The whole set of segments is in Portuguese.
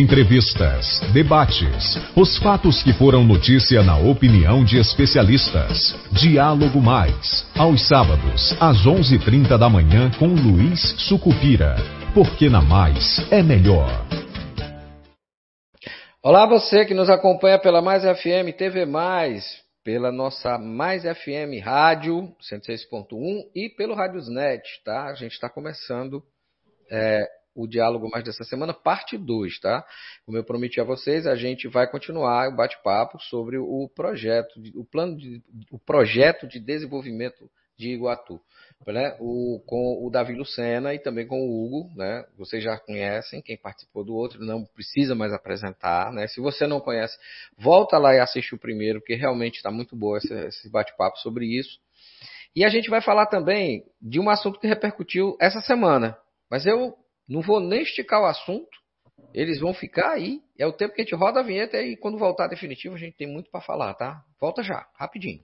Entrevistas, debates, os fatos que foram notícia na opinião de especialistas. Diálogo Mais, aos sábados, às 11:30 da manhã com Luiz Sucupira. Porque na Mais é melhor. Olá você que nos acompanha pela Mais FM TV Mais, pela nossa Mais FM Rádio 106.1 e pelo Rádiosnet, tá? A gente está começando é, o diálogo mais dessa semana, parte 2, tá? Como eu prometi a vocês, a gente vai continuar o bate-papo sobre o projeto, o plano de, o projeto de desenvolvimento de Iguatu, né? O, com o Davi Lucena e também com o Hugo, né? Vocês já conhecem, quem participou do outro não precisa mais apresentar, né? Se você não conhece, volta lá e assiste o primeiro, porque realmente está muito bom esse, esse bate-papo sobre isso. E a gente vai falar também de um assunto que repercutiu essa semana, mas eu não vou nem esticar o assunto. Eles vão ficar aí. É o tempo que a gente roda a vinheta e quando voltar definitivo a gente tem muito para falar, tá? Volta já, rapidinho.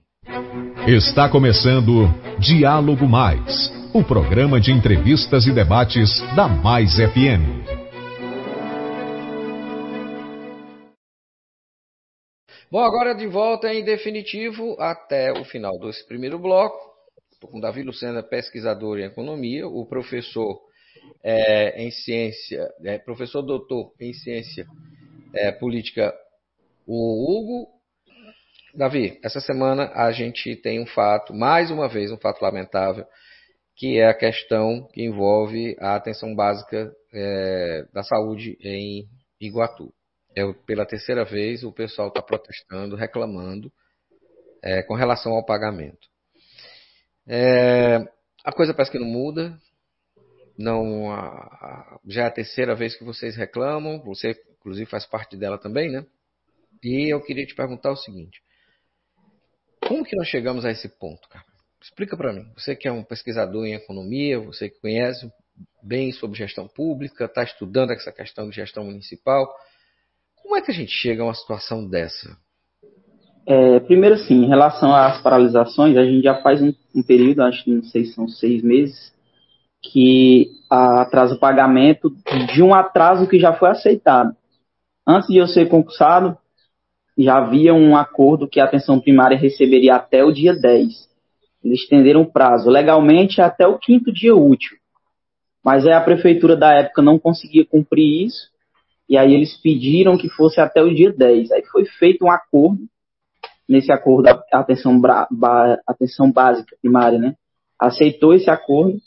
Está começando Diálogo Mais, o programa de entrevistas e debates da Mais FM. Bom, agora de volta em definitivo até o final desse primeiro bloco. Estou com Davi Lucena, pesquisador em economia, o professor é, em ciência, é, professor doutor em ciência é, política, o Hugo. Davi, essa semana a gente tem um fato, mais uma vez, um fato lamentável, que é a questão que envolve a atenção básica é, da saúde em Iguatu. É, pela terceira vez o pessoal está protestando, reclamando é, com relação ao pagamento. É, a coisa parece que não muda, não a, já é a terceira vez que vocês reclamam, você inclusive faz parte dela também, né? E eu queria te perguntar o seguinte: como que nós chegamos a esse ponto, cara? Explica para mim. Você que é um pesquisador em economia, você que conhece bem sobre gestão pública, está estudando essa questão de gestão municipal, como é que a gente chega a uma situação dessa? É, primeiro, sim, em relação às paralisações, a gente já faz um, um período, acho que não sei se são seis meses, que atrasa o pagamento de um atraso que já foi aceitado. Antes de eu ser concursado, já havia um acordo que a atenção primária receberia até o dia 10. Eles estenderam o prazo legalmente até o quinto dia útil. Mas aí a prefeitura da época não conseguia cumprir isso, e aí eles pediram que fosse até o dia 10. Aí foi feito um acordo, nesse acordo a atenção, atenção básica primária, né? Aceitou esse acordo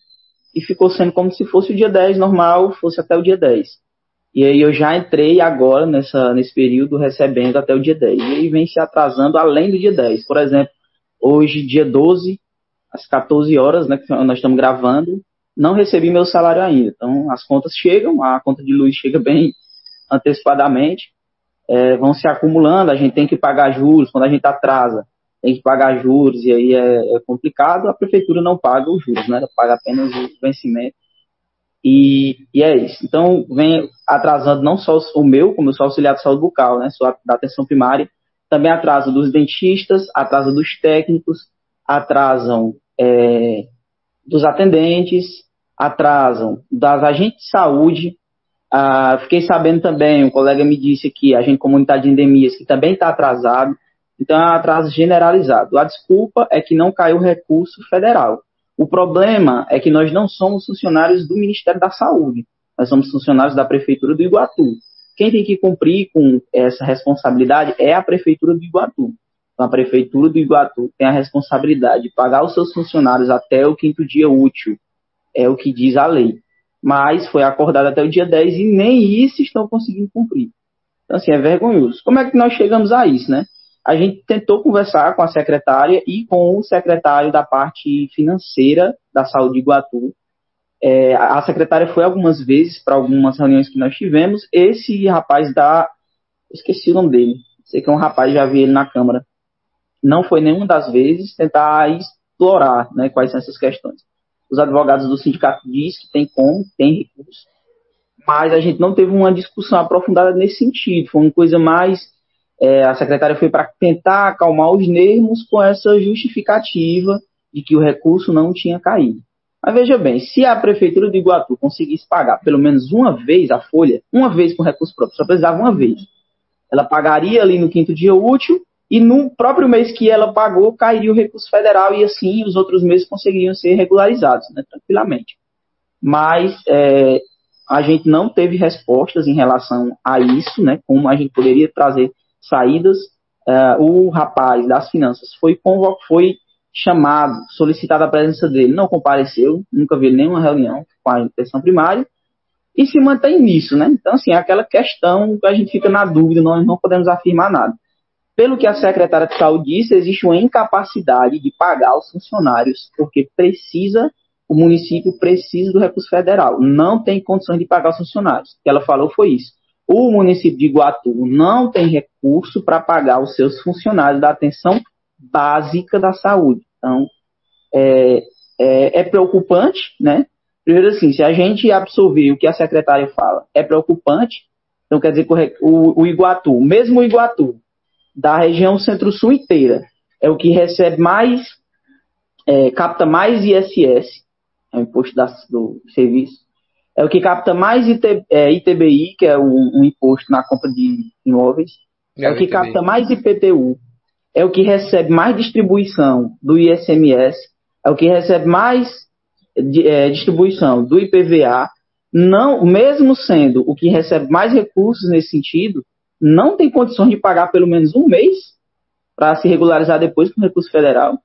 e ficou sendo como se fosse o dia 10 normal, fosse até o dia 10. E aí eu já entrei agora nessa, nesse período recebendo até o dia 10. E aí vem se atrasando além do dia 10. Por exemplo, hoje, dia 12, às 14 horas, né, que nós estamos gravando, não recebi meu salário ainda. Então as contas chegam, a conta de luz chega bem antecipadamente, é, vão se acumulando, a gente tem que pagar juros, quando a gente atrasa, tem que pagar juros e aí é, é complicado, a prefeitura não paga os juros, né? Ela paga apenas o vencimento. E, e, é isso. Então, vem atrasando não só o meu, como eu sou auxiliar de saúde bucal, né? Sou da atenção primária, também atrasa dos dentistas, atrasa dos técnicos, atrasam é, dos atendentes, atrasam das agentes de saúde. Ah, fiquei sabendo também, um colega me disse aqui, a gente comunidade de endemias, que também está atrasado. Então é um atraso generalizado. A desculpa é que não caiu recurso federal. O problema é que nós não somos funcionários do Ministério da Saúde. Nós somos funcionários da Prefeitura do Iguatu. Quem tem que cumprir com essa responsabilidade é a Prefeitura do Iguatu. Então, a Prefeitura do Iguatu tem a responsabilidade de pagar os seus funcionários até o quinto dia útil. É o que diz a lei. Mas foi acordado até o dia 10 e nem isso estão conseguindo cumprir. Então, assim, é vergonhoso. Como é que nós chegamos a isso, né? A gente tentou conversar com a secretária e com o secretário da parte financeira da saúde de Iguatu. É, a secretária foi algumas vezes para algumas reuniões que nós tivemos. Esse rapaz da. Esqueci o nome dele. Sei que é um rapaz, já vi ele na Câmara. Não foi nenhuma das vezes tentar explorar né, quais são essas questões. Os advogados do sindicato diz que tem como, tem recurso, mas a gente não teve uma discussão aprofundada nesse sentido. Foi uma coisa mais é, a secretária foi para tentar acalmar os nervos com essa justificativa de que o recurso não tinha caído. Mas veja bem, se a prefeitura de Iguatu conseguisse pagar pelo menos uma vez a folha, uma vez com recurso próprio, só precisava uma vez, ela pagaria ali no quinto dia útil e no próprio mês que ela pagou cairia o recurso federal e assim os outros meses conseguiriam ser regularizados, né, tranquilamente. Mas é, a gente não teve respostas em relação a isso, né, como a gente poderia trazer saídas. É, o rapaz das finanças foi, foi chamado, solicitado a presença dele, não compareceu, nunca vi nenhuma reunião com a inspeção primária, e se mantém nisso, né? Então, assim, é aquela questão que a gente fica na dúvida, nós não podemos afirmar nada. Pelo que a secretária de saúde disse, existe uma incapacidade de pagar os funcionários, porque precisa, o município precisa do recurso federal, não tem condições de pagar os funcionários. O que ela falou foi isso. O município de Iguatu não tem recurso para pagar os seus funcionários da atenção básica da saúde. Então, é, é, é preocupante, né? Primeiro assim, se a gente absorver o que a secretária fala, é preocupante. Então, quer dizer que o, o Iguatu, mesmo o Iguatu, da região centro-sul inteira, é o que recebe mais, é, capta mais ISS, é o imposto do serviço, é o que capta mais IT, é, ITBI, que é um, um, imposto na compra de imóveis, é, é o que ITBI. capta mais IPTU, é o que recebe mais distribuição do ISMS, é o que recebe mais é, distribuição do IPVA, não, mesmo sendo o que recebe mais recursos nesse sentido, não tem condições de pagar pelo menos um mês para se regularizar depois com recurso federal.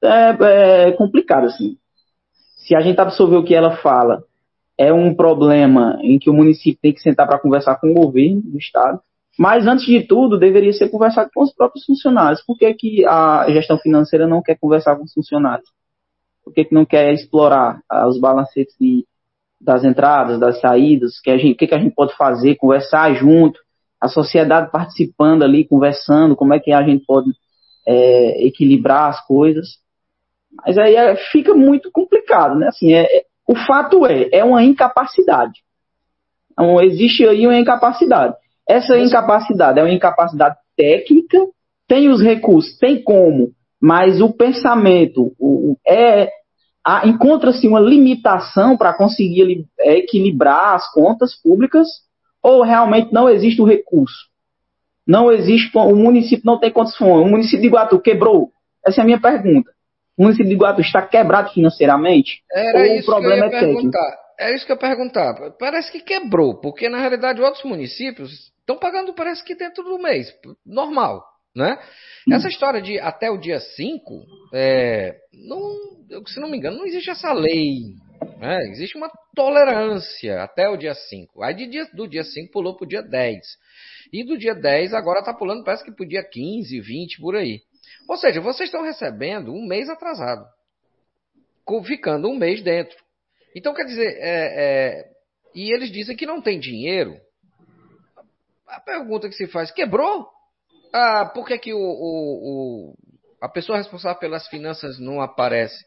É, é complicado, assim. Se a gente absorver o que ela fala, é um problema em que o município tem que sentar para conversar com o governo do estado, mas, antes de tudo, deveria ser conversado com os próprios funcionários. Por que, que a gestão financeira não quer conversar com os funcionários? Por que, que não quer explorar ah, os balancetes de, das entradas, das saídas? Que o que, que a gente pode fazer? Conversar junto, a sociedade participando ali, conversando, como é que a gente pode é, equilibrar as coisas. Mas aí é, fica muito complicado, né? Assim, é, é, o fato é, é uma incapacidade. Então, existe aí uma incapacidade. Essa incapacidade é uma incapacidade técnica, tem os recursos, tem como, mas o pensamento o, é encontra-se uma limitação para conseguir é, equilibrar as contas públicas ou realmente não existe o recurso? Não existe, o município não tem condições. O município de Iguatu quebrou? Essa é a minha pergunta. O município de Iguatu está quebrado financeiramente? Era ou isso o problema que eu ia é técnico? É isso que eu ia perguntar. Parece que quebrou, porque na realidade outros municípios Estão pagando, parece que dentro do mês. Normal, né? Hum. Essa história de até o dia 5, é, não, se não me engano, não existe essa lei. Né? Existe uma tolerância até o dia 5. Aí de dia, do dia 5 pulou para o dia 10. E do dia 10 agora está pulando, parece que para o dia 15, 20, por aí. Ou seja, vocês estão recebendo um mês atrasado. Ficando um mês dentro. Então, quer dizer, é, é, e eles dizem que não tem dinheiro a pergunta que se faz, quebrou? Ah, por que, que o, o, o, a pessoa responsável pelas finanças não aparece?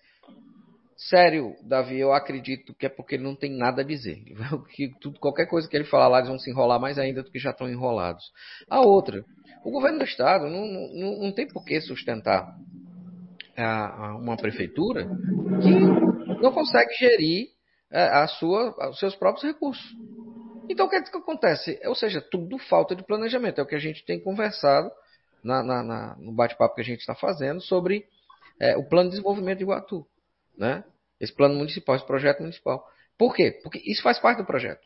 Sério, Davi, eu acredito que é porque ele não tem nada a dizer. Que tudo, qualquer coisa que ele falar lá, eles vão se enrolar mais ainda do que já estão enrolados. A outra, o governo do Estado não, não, não tem por que sustentar a, a uma prefeitura que não consegue gerir é, a sua, os seus próprios recursos. Então, o que, é que acontece? Ou seja, tudo falta de planejamento. É o que a gente tem conversado na, na, na, no bate-papo que a gente está fazendo sobre é, o plano de desenvolvimento de Iguatu. Né? Esse plano municipal, esse projeto municipal. Por quê? Porque isso faz parte do projeto.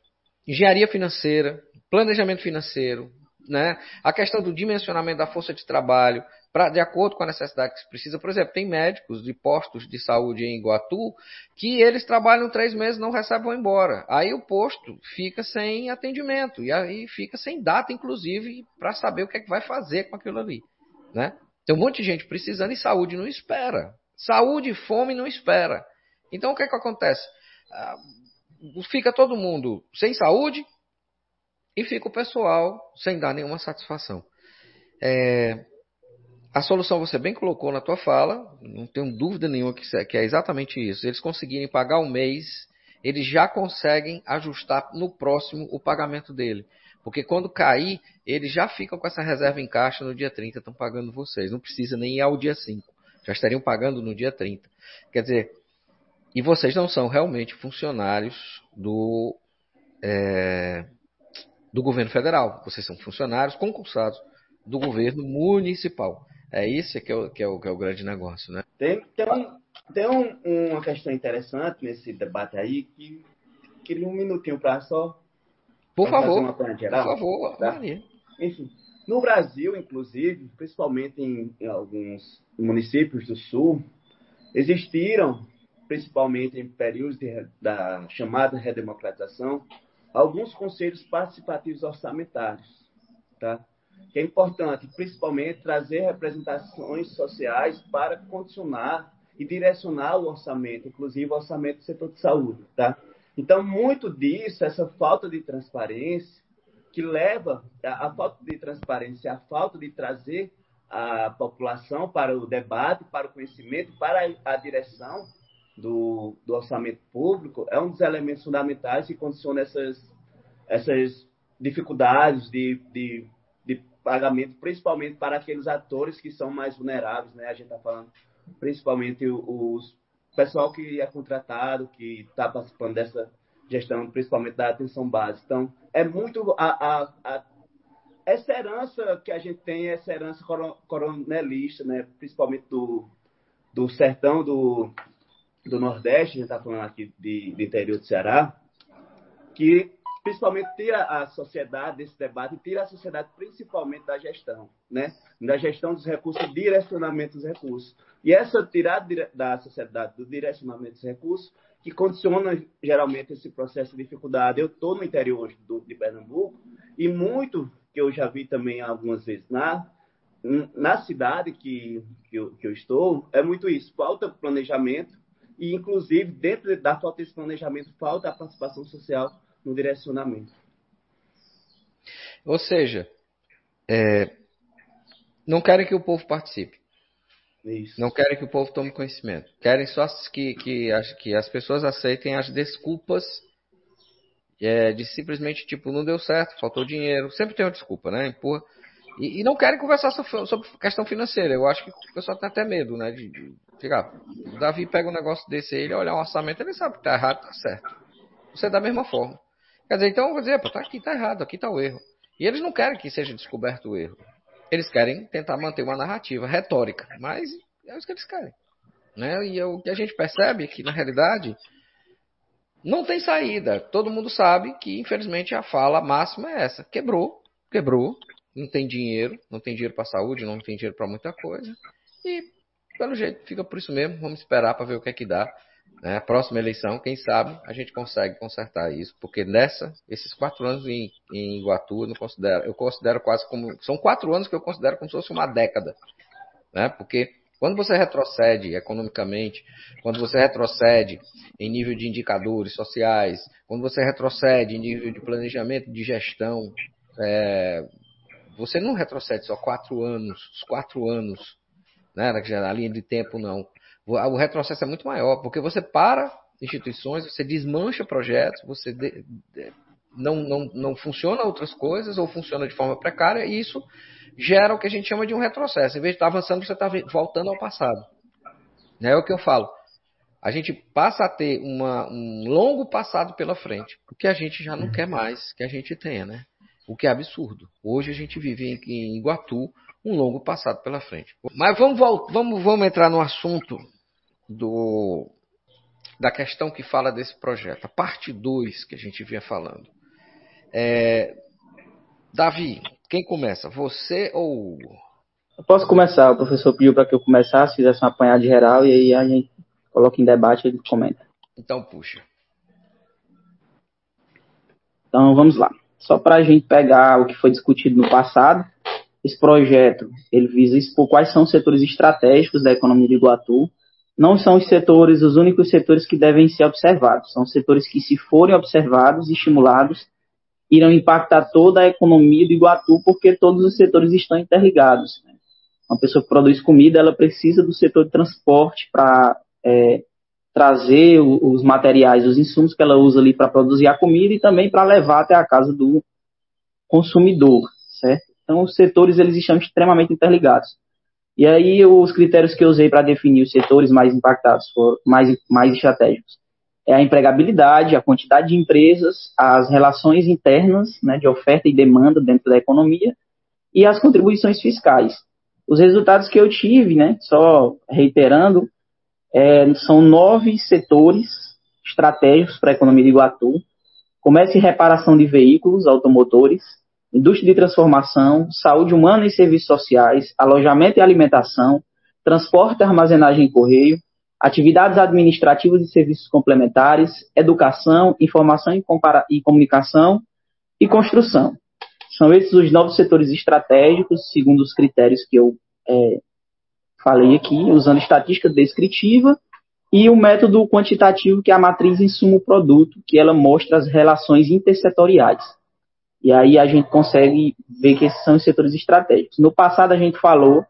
Engenharia financeira, planejamento financeiro, né? a questão do dimensionamento da força de trabalho, pra, de acordo com a necessidade que se precisa. Por exemplo, tem médicos de postos de saúde em Iguatu que eles trabalham três meses não recebem vão embora. Aí o posto fica sem atendimento e aí fica sem data, inclusive, para saber o que é que vai fazer com aquilo ali. Né? Tem um monte de gente precisando e saúde não espera. Saúde e fome não espera. Então o que é que acontece? Ah, fica todo mundo sem saúde e fica o pessoal sem dar nenhuma satisfação. É, a solução você bem colocou na tua fala, não tenho dúvida nenhuma que é exatamente isso. Eles conseguirem pagar um mês, eles já conseguem ajustar no próximo o pagamento dele. Porque quando cair, eles já ficam com essa reserva em caixa no dia 30, estão pagando vocês. Não precisa nem ir ao dia 5. Já estariam pagando no dia 30. Quer dizer, E vocês não são realmente funcionários do, é, do governo federal. Vocês são funcionários concursados do governo municipal. É isso que é o, que é o, que é o grande negócio, né? Tem, tem, um, tem um, uma questão interessante nesse debate aí que queria um minutinho para só. Por favor. Por favor, tá? Enfim, no Brasil, inclusive, principalmente em, em alguns municípios do sul, existiram, principalmente em períodos de, da chamada redemocratização, alguns conselhos participativos orçamentários, tá? que é importante, principalmente, trazer representações sociais para condicionar e direcionar o orçamento, inclusive o orçamento do setor de saúde. Tá? Então, muito disso, essa falta de transparência, que leva a, falta de transparência, a falta de trazer a população para o debate, para o conhecimento, para a direção do, do, orçamento público, é um dos elementos fundamentais que condiciona essas, essas dificuldades de, de, de pagamento, principalmente para aqueles atores que são mais vulneráveis, né? A gente está falando principalmente os pessoal que é contratado, que está participando dessa gestão, principalmente da atenção básica. Então, é muito a, a, a, essa herança que a gente tem, essa herança coronelista, né? principalmente do, do sertão do, do Nordeste, a gente está falando aqui de, de interior do Ceará, que principalmente tira a sociedade desse debate, tira a sociedade principalmente da gestão, né? Da gestão dos recursos, direcionamento dos recursos. E essa tirada da sociedade do direcionamento dos recursos que condiciona geralmente esse processo de dificuldade. Eu estou no interior hoje do, de Pernambuco e muito que eu já vi também algumas vezes na na cidade que, que eu, que eu estou, é muito isso. Falta planejamento e, inclusive, dentro da falta desse planejamento, falta a participação social no direcionamento. Ou seja, é, não querem que o povo participe. Isso. Não querem que o povo tome conhecimento. Querem só que, que, que as pessoas aceitem as desculpas é, de simplesmente, tipo, não deu certo, faltou dinheiro. Sempre tem uma desculpa, né? Empurra. E, e não querem conversar sobre, sobre, questão financeira. Eu acho que o pessoal tem até medo, né? De, de ficar. O Davi pega um negócio desse aí, ele olha um orçamento, ele sabe que tá errado, tá certo. Você é da mesma forma. Quer dizer, então eu vou dizer, pô, tá aqui, tá errado, aqui tá o erro. E eles não querem que seja descoberto o erro. Eles querem tentar manter uma narrativa retórica, mas é isso que eles querem. Né? E é o que a gente percebe é que, na realidade, não tem saída. Todo mundo sabe que, infelizmente, a fala máxima é essa: quebrou, quebrou, não tem dinheiro, não tem dinheiro para saúde, não tem dinheiro para muita coisa. E, pelo jeito, fica por isso mesmo. Vamos esperar para ver o que é que dá. Né? A próxima eleição, quem sabe, a gente consegue consertar isso, porque nessa, esses quatro anos em, em Iguatu, eu, não considero, eu considero quase como. São quatro anos que eu considero como se fosse uma década. Né? Porque quando você retrocede economicamente, quando você retrocede em nível de indicadores sociais, quando você retrocede em nível de planejamento de gestão, é, você não retrocede só quatro anos, os quatro anos, né, na linha de tempo não o retrocesso é muito maior, porque você para instituições, você desmancha projetos, você de, de, não, não, não funciona outras coisas ou funciona de forma precária e isso gera o que a gente chama de um retrocesso. Em vez de estar avançando, você está voltando ao passado. É o que eu falo. A gente passa a ter uma, um longo passado pela frente, o que a gente já não quer mais que a gente tenha, né? O que é absurdo. Hoje a gente vive em, em Iguatu um longo passado pela frente. Mas vamos, vamos, vamos entrar no assunto do, da questão que fala desse projeto, a parte 2 que a gente vinha falando. É, Davi, quem começa? Você ou. Eu posso começar, o professor pediu para que eu começasse, fizesse uma apanhada geral e aí a gente coloca em debate e ele comenta. Então puxa. Então vamos lá. Só para a gente pegar o que foi discutido no passado, esse projeto ele visa expor quais são os setores estratégicos da economia de Iguatu, não são os setores os únicos setores que devem ser observados. São setores que, se forem observados e estimulados, irão impactar toda a economia do Iguatu, porque todos os setores estão interligados. Né? Uma pessoa que produz comida, ela precisa do setor de transporte para é, trazer os materiais, os insumos que ela usa ali para produzir a comida e também para levar até a casa do consumidor, certo? Então, os setores eles estão extremamente interligados. E aí os critérios que eu usei para definir os setores mais impactados, foram mais, mais estratégicos, é a empregabilidade, a quantidade de empresas, as relações internas né, de oferta e demanda dentro da economia e as contribuições fiscais. Os resultados que eu tive, né, só reiterando, é, são nove setores estratégicos para a economia de Iguatu, comércio e reparação de veículos automotores, indústria de transformação, saúde humana e serviços sociais, alojamento e alimentação, transporte, armazenagem e correio, atividades administrativas e serviços complementares, educação, informação e, e comunicação e construção. São esses os novos setores estratégicos, segundo os critérios que eu é, falei aqui, usando estatística descritiva e o método quantitativo, que é a matriz insumo-produto, que ela mostra as relações intersetoriais. E aí a gente consegue ver que esses são os setores estratégicos. No passado a gente falou,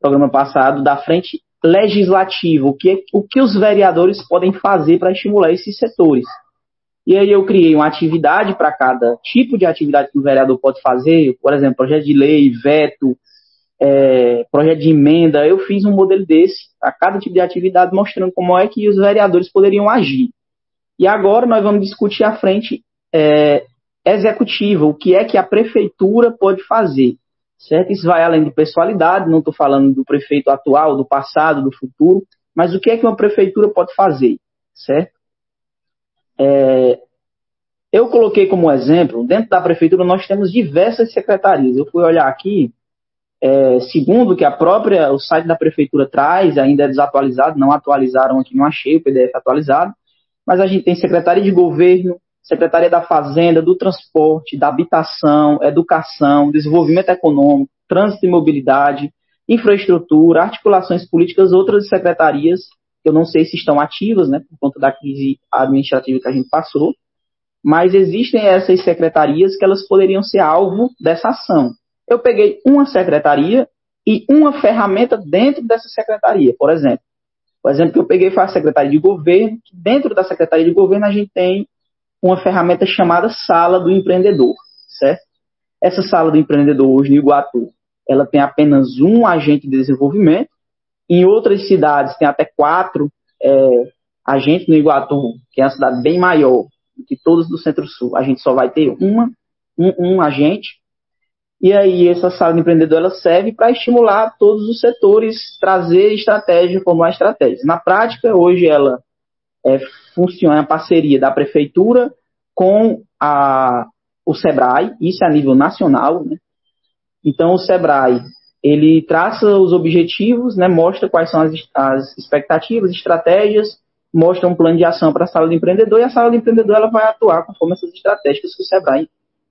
programa passado, da frente legislativa, o que, o que os vereadores podem fazer para estimular esses setores. E aí eu criei uma atividade para cada tipo de atividade que o vereador pode fazer, por exemplo, projeto de lei, veto, é, projeto de emenda. Eu fiz um modelo desse para cada tipo de atividade, mostrando como é que os vereadores poderiam agir. E agora nós vamos discutir a frente é, executiva, o que é que a prefeitura pode fazer. Certo? Isso vai além de pessoalidade, não estou falando do prefeito atual, do passado, do futuro, mas o que é que uma prefeitura pode fazer, certo? É, eu coloquei como exemplo, dentro da prefeitura nós temos diversas secretarias. Eu fui olhar aqui, é, segundo que a própria, o site da prefeitura traz, ainda é desatualizado, não atualizaram aqui, não achei o PDF atualizado, mas a gente tem secretaria de governo, Secretaria da Fazenda, do Transporte, da Habitação, Educação, Desenvolvimento Econômico, Trânsito e Mobilidade, Infraestrutura, Articulações Políticas, outras secretarias, que eu não sei se estão ativas, né, por conta da crise administrativa que a gente passou, mas existem essas secretarias que elas poderiam ser alvo dessa ação. Eu peguei uma secretaria e uma ferramenta dentro dessa secretaria, por exemplo. O exemplo que eu peguei foi a Secretaria de Governo, que dentro da Secretaria de Governo a gente tem uma ferramenta chamada Sala do Empreendedor, certo? Essa Sala do Empreendedor hoje no Iguatu, ela tem apenas um agente de desenvolvimento. Em outras cidades tem até quatro é, agentes no Iguatu, que é uma cidade bem maior do que todas do Centro-Sul. A gente só vai ter uma, um, um agente. E aí essa sala de empreendedor ela serve para estimular todos os setores, trazer estratégia como a estratégia. Na prática, hoje ela é, funciona a parceria da prefeitura com a, o SEBRAE, isso é a nível nacional, né? Então, o SEBRAE, ele traça os objetivos, né, mostra quais são as, as expectativas, estratégias, mostra um plano de ação para a sala de empreendedor, e a sala de empreendedor ela vai atuar conforme essas estratégias que o SEBRAE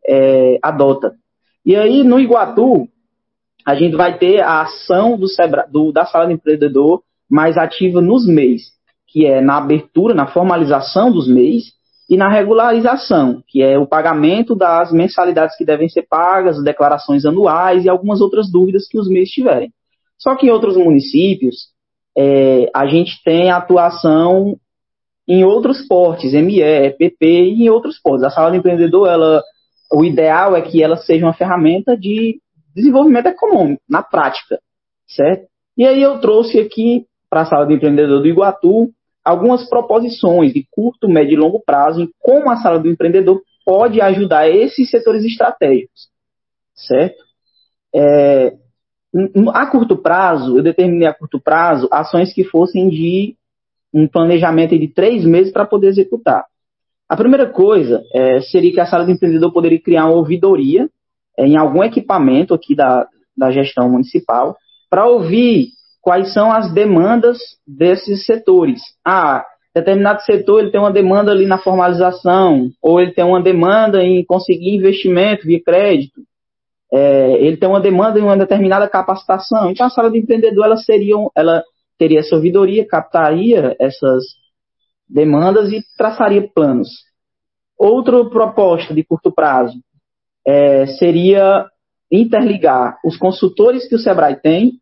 é, adota. E aí, no Iguatu, a gente vai ter a ação do, Sebra, do da sala de empreendedor mais ativa nos MEIs que é na abertura, na formalização dos MEIs, e na regularização, que é o pagamento das mensalidades que devem ser pagas, declarações anuais e algumas outras dúvidas que os MEIs tiverem. Só que em outros municípios, é, a gente tem atuação em outros portes, ME, EPP e em outros portes. A sala do empreendedor, ela, o ideal é que ela seja uma ferramenta de desenvolvimento econômico, na prática, certo? E aí eu trouxe aqui para a sala do empreendedor do Iguatu algumas proposições de curto, médio e longo prazo em como a sala do empreendedor pode ajudar esses setores estratégicos, certo? É, a curto prazo, eu determinei a curto prazo ações que fossem de um planejamento de três meses para poder executar. A primeira coisa é, seria que a sala do empreendedor poderia criar uma ouvidoria é, em algum equipamento aqui da, da gestão municipal para ouvir quais são as demandas desses setores. Ah, determinado setor ele tem uma demanda ali na formalização, ou ele tem uma demanda em conseguir investimento via crédito, é, ele tem uma demanda em uma determinada capacitação. Então a sala de empreendedor ela seria, ela teria essa ouvidoria, captaria essas demandas e traçaria planos. Outra proposta de curto prazo é, seria interligar os consultores que o Sebrae tem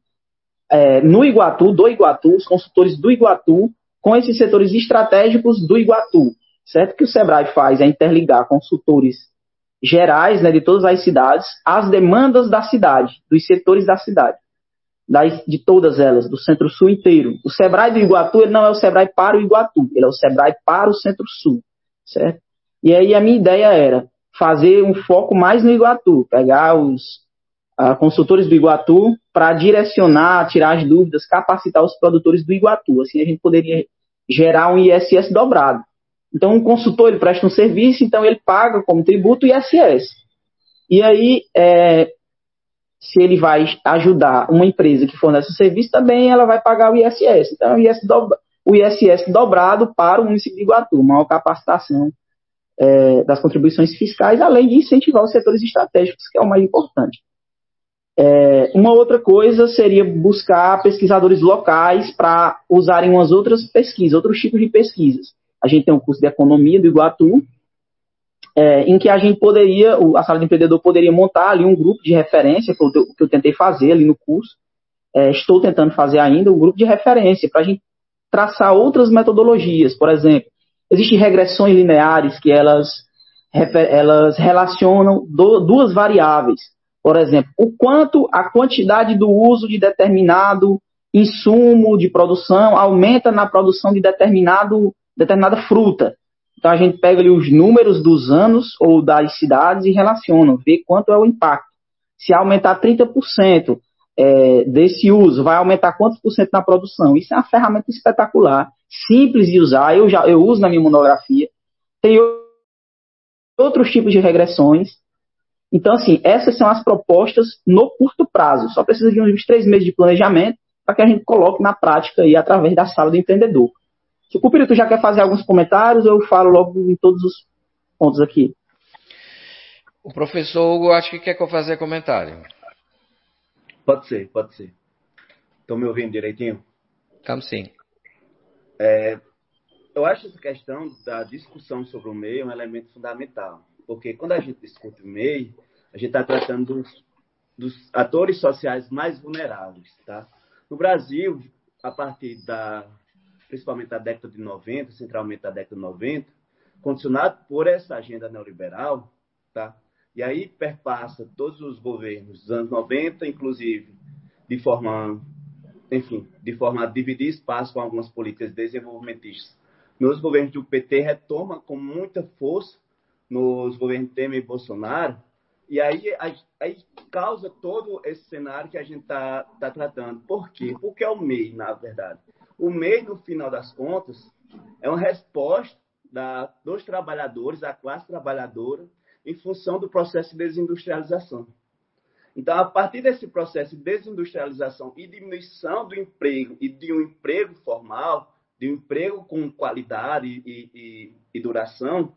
é, no Iguatu, do Iguatu, os consultores do Iguatu, com esses setores estratégicos do Iguatu. Certo? que o Sebrae faz é interligar consultores gerais né, de todas as cidades às demandas da cidade, dos setores da cidade. das, de todas elas, do Centro-Sul inteiro. O Sebrae do Iguatu, ele não é o Sebrae para o Iguatu, ele é o Sebrae para o Centro-Sul, certo? E aí a minha ideia era fazer um foco mais no Iguatu, pegar os uh, consultores do Iguatu para direcionar, tirar as dúvidas, capacitar os produtores do Iguatu. Assim a gente poderia gerar um ISS dobrado. Então, um consultor ele presta um serviço, então ele paga como tributo o ISS. E aí, é, se ele vai ajudar uma empresa que fornece o serviço, também ela vai pagar o ISS. Então, o ISS, o ISS dobrado para o município de Iguatu, maior capacitação é, das contribuições fiscais, além de incentivar os setores estratégicos, que é o mais importante. É, uma outra coisa seria buscar pesquisadores locais para usarem umas outras pesquisas, outros tipos de pesquisas. A gente tem um curso de economia do Iguatu, é, em que a gente poderia, a sala de empreendedor poderia montar ali um grupo de referência, que eu, que eu tentei fazer ali no curso, é, estou tentando fazer ainda, um grupo de referência, para a gente traçar outras metodologias. Por exemplo, existem regressões lineares que elas, elas relacionam do, duas variáveis. Por exemplo, o quanto a quantidade do uso de determinado insumo de produção aumenta na produção de determinado, determinada fruta. Então a gente pega ali os números dos anos ou das cidades e relaciona, vê quanto é o impacto. Se aumentar 30% é, desse uso, vai aumentar quantos por cento na produção? Isso é uma ferramenta espetacular, simples de usar, eu já eu uso na minha monografia. Tem outros tipos de regressões. Então, assim, essas são as propostas no curto prazo. Só precisa de uns três meses de planejamento para que a gente coloque na prática aí através da sala do empreendedor. Se o Cupirito já quer fazer alguns comentários, eu falo logo em todos os pontos aqui. O professor Hugo acho que quer que eu fazer comentário. Pode ser, pode ser. Estão me ouvindo direitinho? Estamos sim. É, eu acho essa questão da discussão sobre o meio um elemento fundamental. Porque quando a gente discute o meio, a gente está tratando dos, dos atores sociais mais vulneráveis. Tá? No Brasil, a partir da principalmente da década de 90, centralmente da década de 90, condicionado por essa agenda neoliberal, tá? E aí perpassa todos os governos dos anos 90, inclusive de forma, enfim, de forma a dividir espaço com algumas políticas desenvolvimentistas. Nos governos do PT retoma com muita força nos governos Temer e Bolsonaro, e aí, aí causa todo esse cenário que a gente está tá tratando. Por quê? Porque é o MEI, na verdade. O MEI, no final das contas, é uma resposta da, dos trabalhadores, da classe trabalhadora, em função do processo de desindustrialização. Então, a partir desse processo de desindustrialização e diminuição do emprego e de um emprego formal, de um emprego com qualidade e, e, e duração,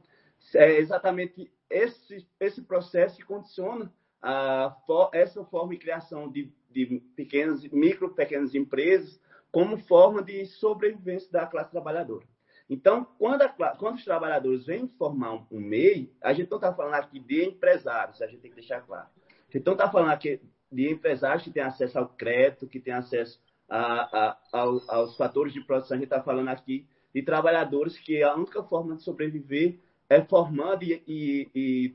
é exatamente esse, esse processo que condiciona a, essa forma de criação de, de pequenas, micro, pequenas empresas, como forma de sobrevivência da classe trabalhadora. Então, quando, a, quando os trabalhadores vêm formar um, MEI, a gente não está falando aqui de empresários, a gente tem que deixar claro. A gente não está falando aqui de empresários que têm acesso ao crédito, que têm acesso a, a, ao, aos fatores de produção, a gente está falando aqui de trabalhadores que a única forma de sobreviver é formando e, e,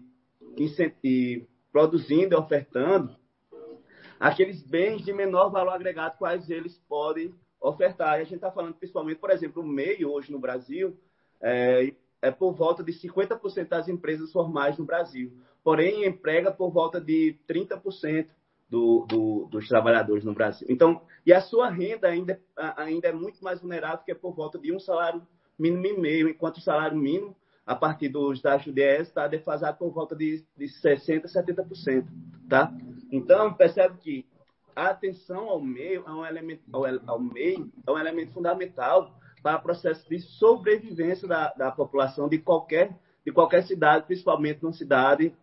e, produzindo, ofertando aqueles bens de menor valor agregado quais eles podem ofertar. E a gente está falando principalmente, por exemplo, o meio hoje no Brasil é, é por volta de 50% das empresas formais no Brasil. Porém, emprega por volta de 30% do, do, dos trabalhadores no Brasil. Então, e a sua renda ainda, ainda é muito mais vulnerável, que é por volta de um salário mínimo e meio, enquanto o salário mínimo, a partir do DS, está defasado por volta de, de 60%, 70%. Tá? Então, percebe que a atenção ao meio é um elemento, ao, ao meio é um elemento fundamental para o processo de sobrevivência da, da população de qualquer, de qualquer cidade, principalmente numa cidade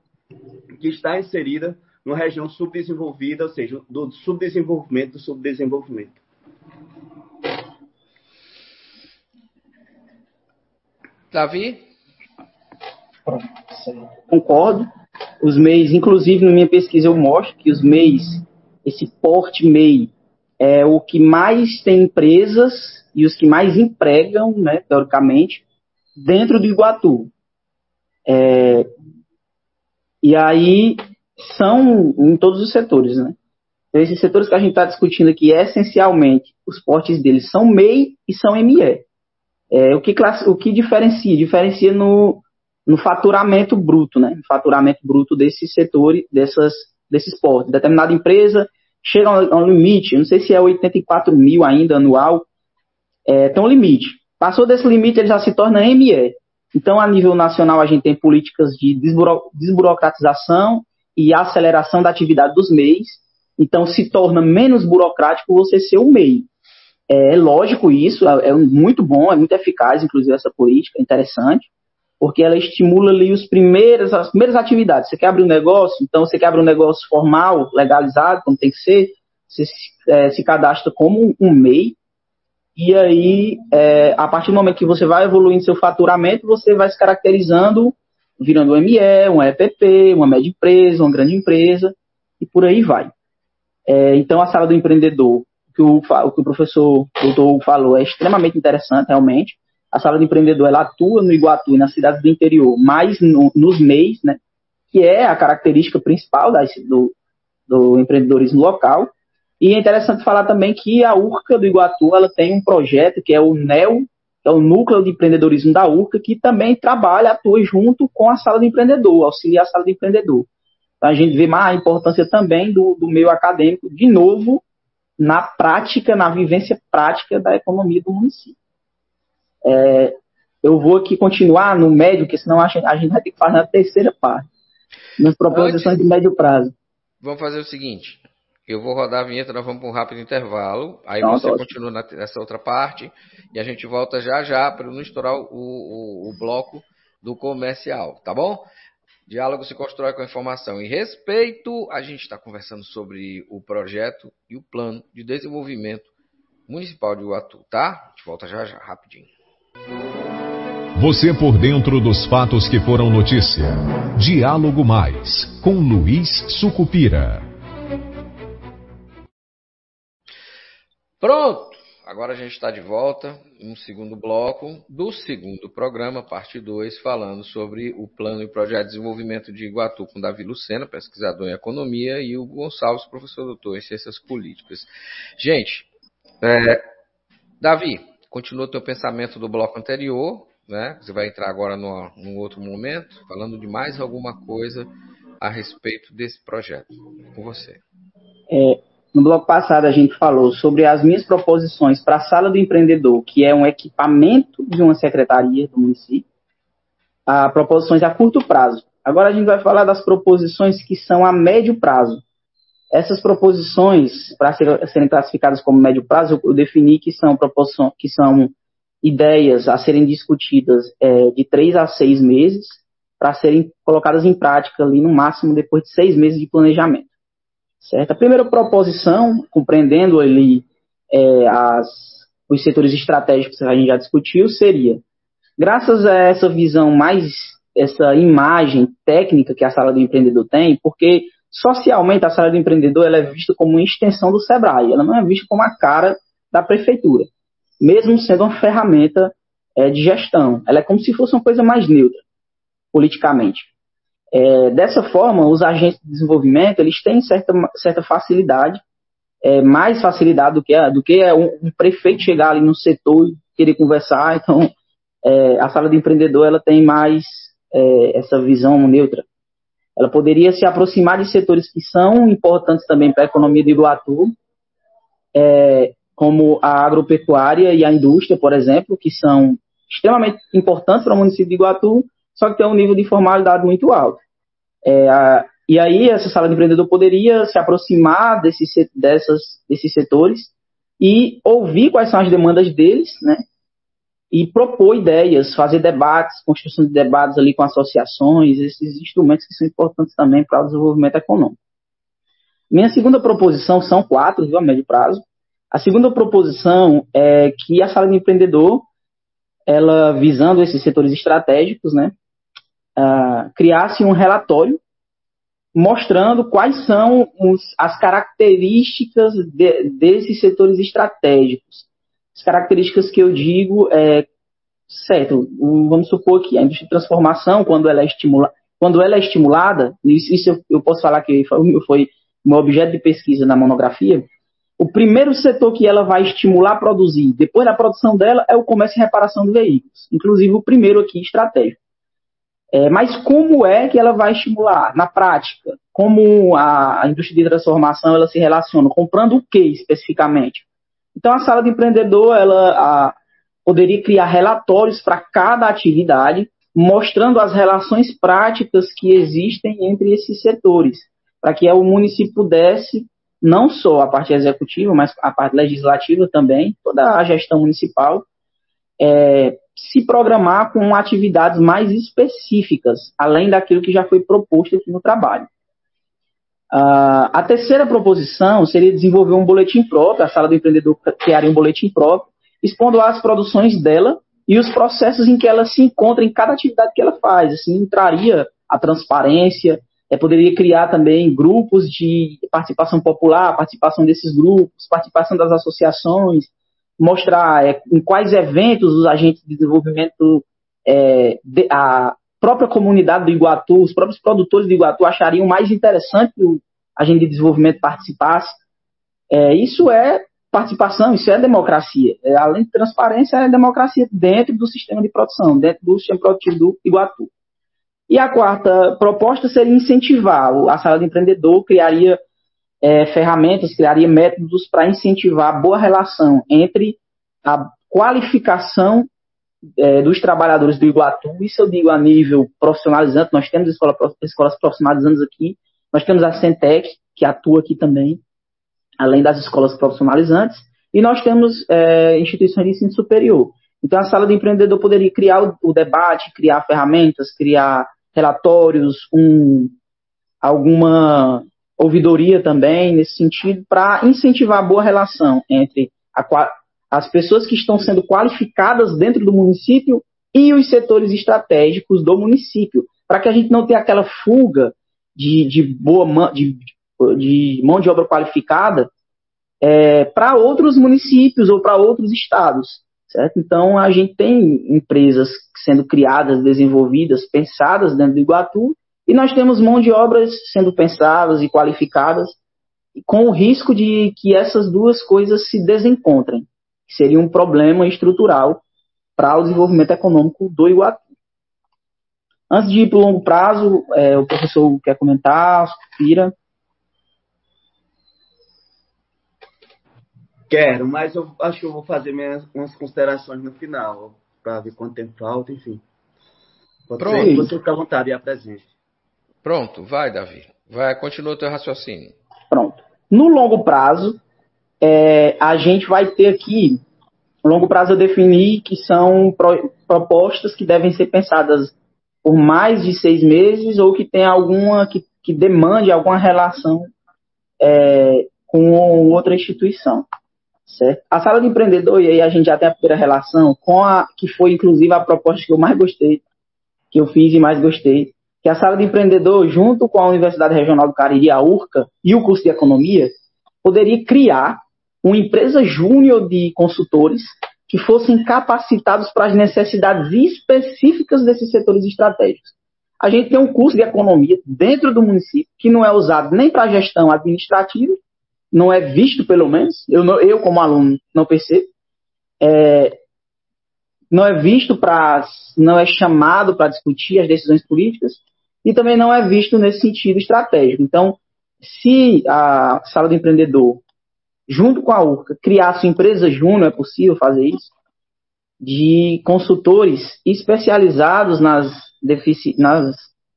que está inserida numa região subdesenvolvida, ou seja, do subdesenvolvimento do subdesenvolvimento. Davi? Concordo. Os MEIs, inclusive na minha pesquisa eu mostro que os MEIs esse porte MEI é o que mais tem empresas e os que mais empregam, né, teoricamente, dentro do Iguatu. É, e aí são em todos os setores, né? Então, esses setores que a gente está discutindo aqui, essencialmente, os portes deles são MEI e são ME. É, o, que o que diferencia? Diferencia no, no faturamento bruto, né? No faturamento bruto desses setores, dessas, desses portes. Determinada empresa chega a um limite, não sei se é 84 mil ainda anual, é, tem um limite. Passou desse limite, ele já se torna ME. Então, a nível nacional, a gente tem políticas de desburo, desburocratização e aceleração da atividade dos MEIs, então, se torna menos burocrático você ser o MEI. É, é lógico isso, é, é muito bom, é muito eficaz, inclusive, essa política, é interessante, porque ela estimula ali os primeiros, as primeiras atividades. Você quer abrir um negócio, então você quer abrir um negócio formal, legalizado, como tem que ser, você se, é, se cadastra como um MEI, e aí, é, a partir do momento que você vai evoluindo seu faturamento, você vai se caracterizando, virando um ME, um EPP, uma média empresa, uma grande empresa, e por aí vai. É, então, a sala do empreendedor, que o, o que o professor doutor falou, é extremamente interessante, realmente. A sala do empreendedor ela atua no Iguatu e nas cidades do interior, mais no, nos MEIs, né, que é a característica principal das, do, do empreendedorismo local. E é interessante falar também que a URCA do Iguatu ela tem um projeto que é o NEO, que é o Núcleo de Empreendedorismo da URCA, que também trabalha, atua junto com a sala do empreendedor, auxilia a sala do empreendedor a gente vê mais a importância também do, do meio acadêmico, de novo, na prática, na vivência prática da economia do município. É, eu vou aqui continuar no médio, porque senão a gente, a gente vai ter que fazer a terceira parte, nas proposições Antes, de médio prazo. Vamos fazer o seguinte, eu vou rodar a vinheta, nós vamos para um rápido intervalo, aí Não, você continua nessa outra parte, e a gente volta já já para não estourar o, o, o bloco do comercial, tá bom? Diálogo se constrói com informação e respeito. A gente está conversando sobre o projeto e o plano de desenvolvimento municipal de Uatu, tá? A gente volta já já, rapidinho. Você por dentro dos fatos que foram notícia. Diálogo Mais, com Luiz Sucupira. Pronto! Agora a gente está de volta no segundo bloco do segundo programa, parte 2, falando sobre o plano e projeto de desenvolvimento de Iguatu com Davi Lucena, pesquisador em economia, e o Gonçalves, professor doutor em ciências políticas. Gente, é, Davi, continua o teu pensamento do bloco anterior, né? Você vai entrar agora no, num outro momento, falando de mais alguma coisa a respeito desse projeto. Com você. É, no bloco passado a gente falou sobre as minhas proposições para a sala do empreendedor, que é um equipamento de uma secretaria do município, a proposições a curto prazo. Agora a gente vai falar das proposições que são a médio prazo. Essas proposições, para serem classificadas como médio prazo, eu defini que são proposições, que são ideias a serem discutidas é, de três a seis meses, para serem colocadas em prática ali no máximo depois de seis meses de planejamento. Certo? A primeira proposição, compreendendo ali é, as, os setores estratégicos que a gente já discutiu, seria, graças a essa visão mais, essa imagem técnica que a sala do empreendedor tem, porque socialmente a sala do empreendedor ela é vista como uma extensão do SEBRAE, ela não é vista como a cara da prefeitura, mesmo sendo uma ferramenta é, de gestão. Ela é como se fosse uma coisa mais neutra, politicamente. É, dessa forma, os agentes de desenvolvimento eles têm certa, certa facilidade, é, mais facilidade do que, do que um, um, prefeito chegar ali no setor e querer conversar. Então, é, a sala de empreendedor ela tem mais é, essa visão neutra. Ela poderia se aproximar de setores que são importantes também para a economia do Iguatu, é, como a agropecuária e a indústria, por exemplo, que são extremamente importantes para o município de Iguatu, só que tem um nível de formalidade muito alto. É, a, e aí essa sala de empreendedor poderia se aproximar desses, dessas, desses setores e ouvir quais são as demandas deles, né? E propor ideias, fazer debates, construção de debates ali com associações, esses instrumentos que são importantes também para o desenvolvimento econômico. Minha segunda proposição são quatro, viu, a médio prazo. A segunda proposição é que a sala de empreendedor, ela visando esses setores estratégicos, né, uh, criasse um relatório mostrando quais são os, as características de, desses setores estratégicos. As características que eu digo é, certo, vamos supor que a indústria de transformação, quando ela é, estimula, quando ela é estimulada, isso, isso eu, eu, posso falar que foi, foi meu objeto de pesquisa na monografia, o primeiro setor que ela vai estimular a produzir, depois da produção dela, é o comércio e reparação de veículos. Inclusive o primeiro aqui, estratégico. É, mas como é que ela vai estimular? Na prática, como a, a indústria de transformação ela se relaciona? Comprando o que especificamente? Então a sala de empreendedor ela a, poderia criar relatórios para cada atividade, mostrando as relações práticas que existem entre esses setores, para que o município pudesse não só a parte executiva, mas a parte legislativa também, toda a gestão municipal, é, se programar com atividades mais específicas, além daquilo que já foi proposto aqui no trabalho. Uh, a terceira proposição seria desenvolver um boletim próprio, a sala do empreendedor criaria um boletim próprio, expondo as produções dela e os processos em que ela se encontra em cada atividade que ela faz. Assim, entraria a transparência, é, poderia criar também grupos de participação popular, participação desses grupos, participação das associações, mostrar é, em quais eventos os agentes de desenvolvimento, é, de, a própria comunidade do Iguatu, os próprios produtores do Iguatu achariam mais interessante que o agente de desenvolvimento participasse. É, isso é participação, isso é democracia. É, além de transparência, é democracia dentro do sistema de produção, dentro do sistema produtivo do Iguatu. E a quarta proposta seria incentivar. A sala de empreendedor criaria é, ferramentas, criaria métodos para incentivar a boa relação entre a qualificação é, dos trabalhadores do Iguatu, isso eu digo a nível profissionalizante, nós temos escola, escolas profissionalizantes aqui, nós temos a Centec, que atua aqui também, além das escolas profissionalizantes, e nós temos é, instituições de ensino superior. Então, a sala de empreendedor poderia criar o, o debate, criar ferramentas, criar relatórios, um, alguma ouvidoria também nesse sentido, para incentivar a boa relação entre a, as pessoas que estão sendo qualificadas dentro do município e os setores estratégicos do município, para que a gente não tenha aquela fuga de, de boa de, de mão de obra qualificada é, para outros municípios ou para outros estados. Certo? Então, a gente tem empresas sendo criadas, desenvolvidas, pensadas dentro do Iguatu, e nós temos mão de obras sendo pensadas e qualificadas, com o risco de que essas duas coisas se desencontrem, que seria um problema estrutural para o desenvolvimento econômico do Iguatu. Antes de ir para o longo prazo, é, o professor quer comentar, Pira. Quero, mas eu acho que eu vou fazer minhas umas considerações no final, para ver quanto tempo falta, enfim. Pode Pronto. Ser, você fica à vontade e apresente. Pronto, vai, Davi. Vai, continua o teu raciocínio. Pronto. No longo prazo, é, a gente vai ter aqui, longo prazo eu defini que são pro, propostas que devem ser pensadas por mais de seis meses ou que tem alguma, que, que demande alguma relação é, com outra instituição. Certo? A sala de empreendedor, e aí a gente já tem a primeira relação com a que foi inclusive a proposta que eu mais gostei, que eu fiz e mais gostei, que a sala de empreendedor, junto com a Universidade Regional do Cariri, a URCA, e o curso de economia, poderia criar uma empresa júnior de consultores que fossem capacitados para as necessidades específicas desses setores estratégicos. A gente tem um curso de economia dentro do município que não é usado nem para gestão administrativa não é visto, pelo menos, eu, eu como aluno não percebo, é, não é visto para, não é chamado para discutir as decisões políticas e também não é visto nesse sentido estratégico. Então, se a sala do empreendedor, junto com a URCA, criasse uma empresa júnior, é possível fazer isso, de consultores especializados nas, nas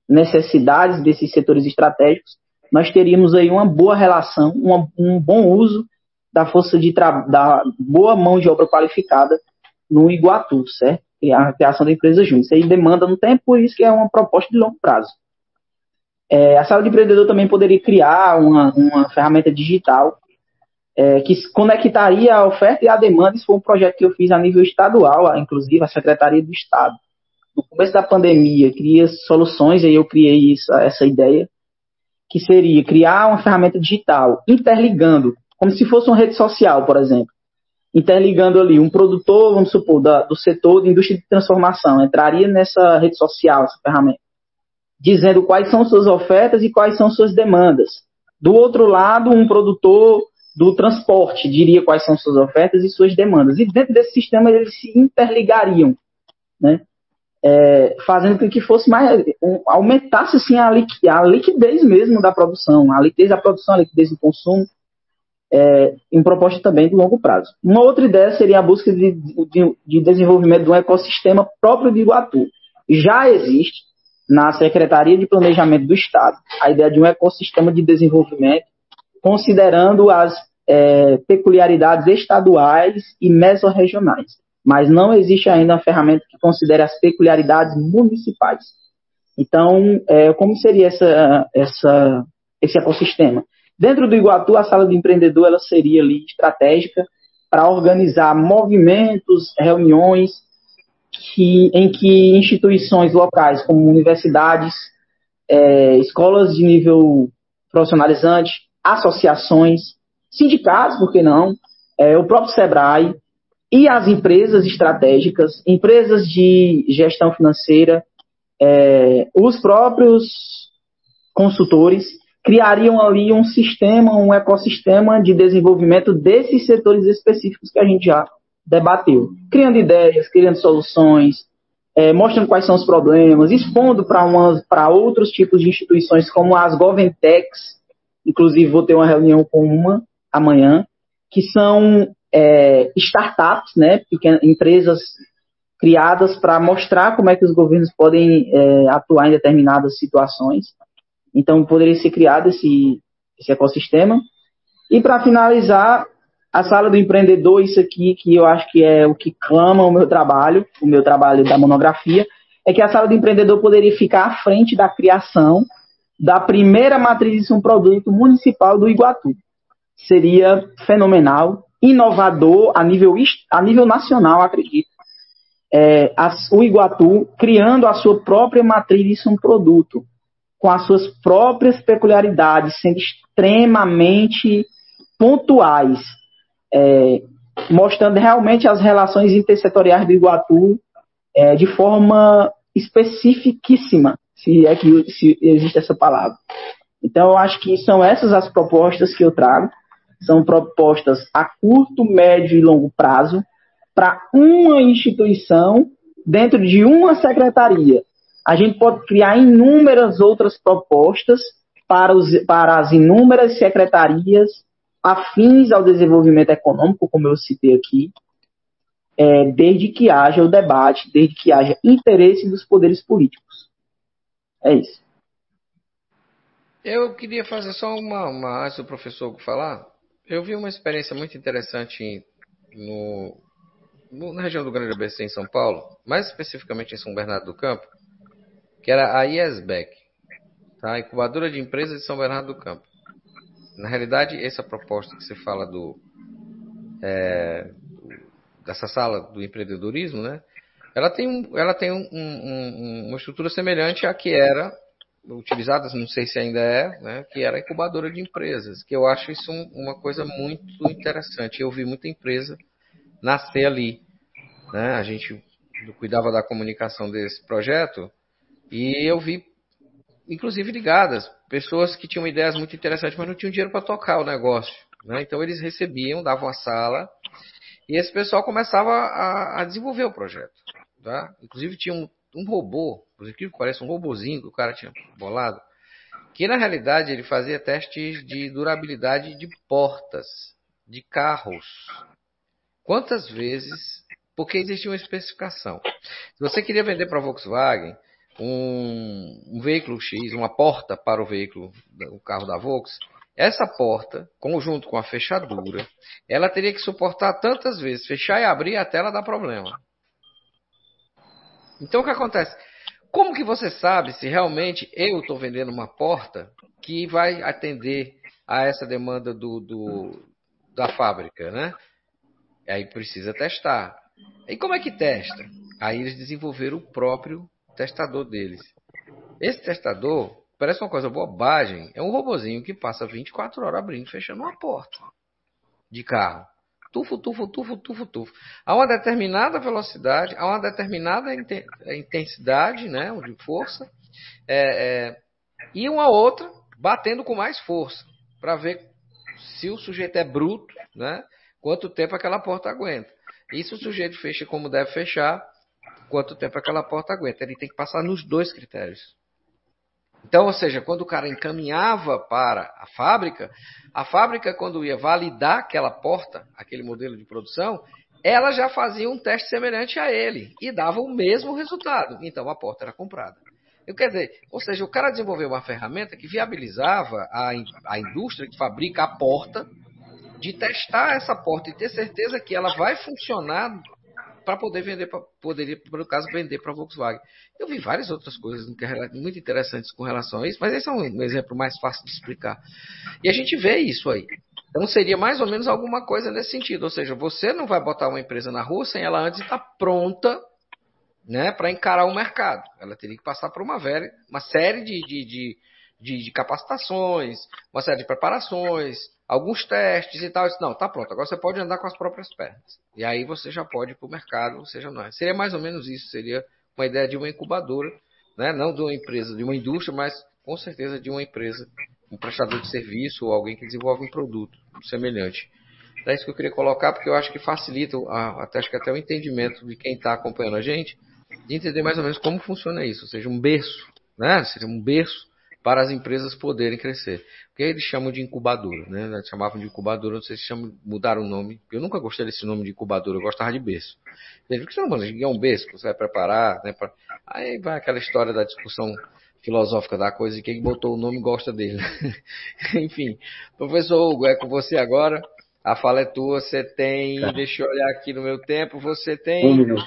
necessidades desses setores estratégicos, nós teríamos aí uma boa relação, uma, um bom uso da força de da boa mão de obra qualificada no Iguatu, certo? E a criação da empresa junto. Isso aí demanda no tempo, por isso que é uma proposta de longo prazo. É, a sala de empreendedor também poderia criar uma, uma ferramenta digital é, que conectaria a oferta e a demanda. Isso foi um projeto que eu fiz a nível estadual, inclusive a Secretaria do Estado. No começo da pandemia, queria soluções, aí eu criei essa ideia que seria criar uma ferramenta digital, interligando, como se fosse uma rede social, por exemplo. Interligando ali um produtor, vamos supor, da, do setor de indústria de transformação, entraria nessa rede social, essa ferramenta, dizendo quais são suas ofertas e quais são suas demandas, Do outro lado, um produtor do transporte diria quais são suas ofertas e suas demandas. E dentro desse sistema eles se interligariam, né? É, fazendo com que fosse mais um, aumentasse assim a, a, liquidez mesmo da produção, a liquidez da produção, a liquidez do consumo, é, em proposta também de longo prazo. Uma outra ideia seria a busca de, de, de desenvolvimento de um ecossistema próprio de Iguatu. Já existe na Secretaria de Planejamento do Estado a ideia de um ecossistema de desenvolvimento considerando as é, peculiaridades estaduais e mesorregionais, mas não existe ainda uma ferramenta que considere as peculiaridades municipais. Então, é, como seria essa, essa, esse ecossistema? Dentro do Iguatu, a sala do empreendedor ela seria ali estratégica para organizar movimentos, reuniões que, em que instituições locais, como universidades, é, escolas de nível profissionalizante, associações, sindicatos, por que não, é, o próprio SEBRAE e as empresas estratégicas, empresas de gestão financeira, é, os próprios consultores criariam ali um sistema, um ecossistema de desenvolvimento desses setores específicos que a gente já debateu, criando ideias, criando soluções, é, mostrando quais são os problemas, expondo para outros tipos de instituições como as Goventechs, Inclusive, vou ter uma reunião com uma amanhã, que são é, startups, né, pequenas, empresas criadas para mostrar como é que os governos podem é, atuar em determinadas situações. Então, poderia ser criado esse, esse ecossistema. E para finalizar, a sala do empreendedor, isso aqui que eu acho que é o que clama o meu trabalho, o meu trabalho da monografia, é que a sala do empreendedor poderia ficar à frente da criação da primeira matriz de um produto municipal do Iguatu. Seria fenomenal, inovador a nível, a nível nacional, acredito. É, o Iguatu criando a sua própria matriz de um produto, com as suas próprias peculiaridades, sendo extremamente pontuais, é, mostrando realmente as relações intersetoriais do Iguatu é, de forma especificíssima se é que se existe essa palavra. Então, eu acho que são essas as propostas que eu trago. São propostas a curto, médio e longo prazo para uma instituição dentro de uma secretaria. A gente pode criar inúmeras outras propostas para, os, para as inúmeras secretarias afins ao desenvolvimento econômico, como eu citei aqui, é, desde que haja o debate, desde que haja interesse dos poderes políticos. É isso. Eu queria fazer só uma, uma antes do professor falar. Eu vi uma experiência muito interessante no, no, na região do Grande ABC em São Paulo, mais especificamente em São Bernardo do Campo, que era a IESBEC, tá? incubadora de empresas de São Bernardo do Campo. Na realidade, essa proposta que você fala do é, dessa sala do empreendedorismo, né? Ela tem, ela tem um, um, uma estrutura semelhante à que era utilizada, não sei se ainda é, né, que era a incubadora de empresas, que eu acho isso uma coisa muito interessante. Eu vi muita empresa nascer ali. Né? A gente cuidava da comunicação desse projeto e eu vi, inclusive ligadas, pessoas que tinham ideias muito interessantes, mas não tinham dinheiro para tocar o negócio. Né? Então eles recebiam, davam a sala e esse pessoal começava a, a desenvolver o projeto. Tá? Inclusive tinha um, um robô, por que parece um robozinho que o cara tinha bolado, que na realidade ele fazia testes de durabilidade de portas, de carros. Quantas vezes? Porque existia uma especificação. Se você queria vender para a Volkswagen um, um, veículo X, uma porta para o veículo, o carro da Volkswagen, essa porta, conjunto com a fechadura, ela teria que suportar tantas vezes fechar e abrir até ela dar problema. Então o que acontece? Como que você sabe se realmente eu estou vendendo uma porta que vai atender a essa demanda do, do, da fábrica, né? Aí precisa testar. E como é que testa? Aí eles desenvolveram o próprio testador deles. Esse testador parece uma coisa bobagem. É um robozinho que passa 24 horas abrindo e fechando uma porta de carro tufo, tufo, tufo, tufo, tufo. A uma determinada velocidade, a uma determinada intensidade, né, de força, é, é, e uma outra batendo com mais força. para ver se o sujeito é bruto, né? Quanto tempo aquela porta aguenta. E se o sujeito fecha como deve fechar, quanto tempo aquela porta aguenta. Ele tem que passar nos dois critérios. Então, ou seja, quando o cara encaminhava para a fábrica, a fábrica, quando ia validar aquela porta, aquele modelo de produção, ela já fazia um teste semelhante a ele e dava o mesmo resultado. Então a porta era comprada. Eu quero dizer, ou seja, o cara desenvolveu uma ferramenta que viabilizava a, a indústria que fabrica a porta de testar essa porta e ter certeza que ela vai funcionar para poder vender, pra, poderia, no caso, vender para a Volkswagen. Eu vi várias outras coisas muito interessantes com relação a isso, mas esse é um exemplo mais fácil de explicar. E a gente vê isso aí. Então seria mais ou menos alguma coisa nesse sentido. Ou seja, você não vai botar uma empresa na rua sem ela antes estar pronta né, para encarar o mercado. Ela teria que passar por uma, velha, uma série de, de, de, de, de capacitações, uma série de preparações, alguns testes e tal. Não, tá pronto, agora você pode andar com as próprias pernas. E aí você já pode ir para o mercado, seja não. Seria mais ou menos isso, seria uma ideia de uma incubadora, né? não de uma empresa, de uma indústria, mas com certeza de uma empresa, um prestador de serviço ou alguém que desenvolve um produto semelhante. É isso que eu queria colocar, porque eu acho que facilita, até, acho que até o entendimento de quem está acompanhando a gente, de entender mais ou menos como funciona isso, ou seja, um berço, né? Seria um berço para as empresas poderem crescer. Porque eles chamam de incubadora, né? Eles chamavam de incubadora, não sei se chamam, mudaram o nome. Eu nunca gostei desse nome de incubadora, eu gostava de berço. Por que você não manda? É um berço que você vai preparar, né? Pra... Aí vai aquela história da discussão filosófica da coisa e quem botou o nome gosta dele. Enfim, professor Hugo, é com você agora. A fala é tua, você tem, tá. deixa eu olhar aqui no meu tempo, você tem um minuto.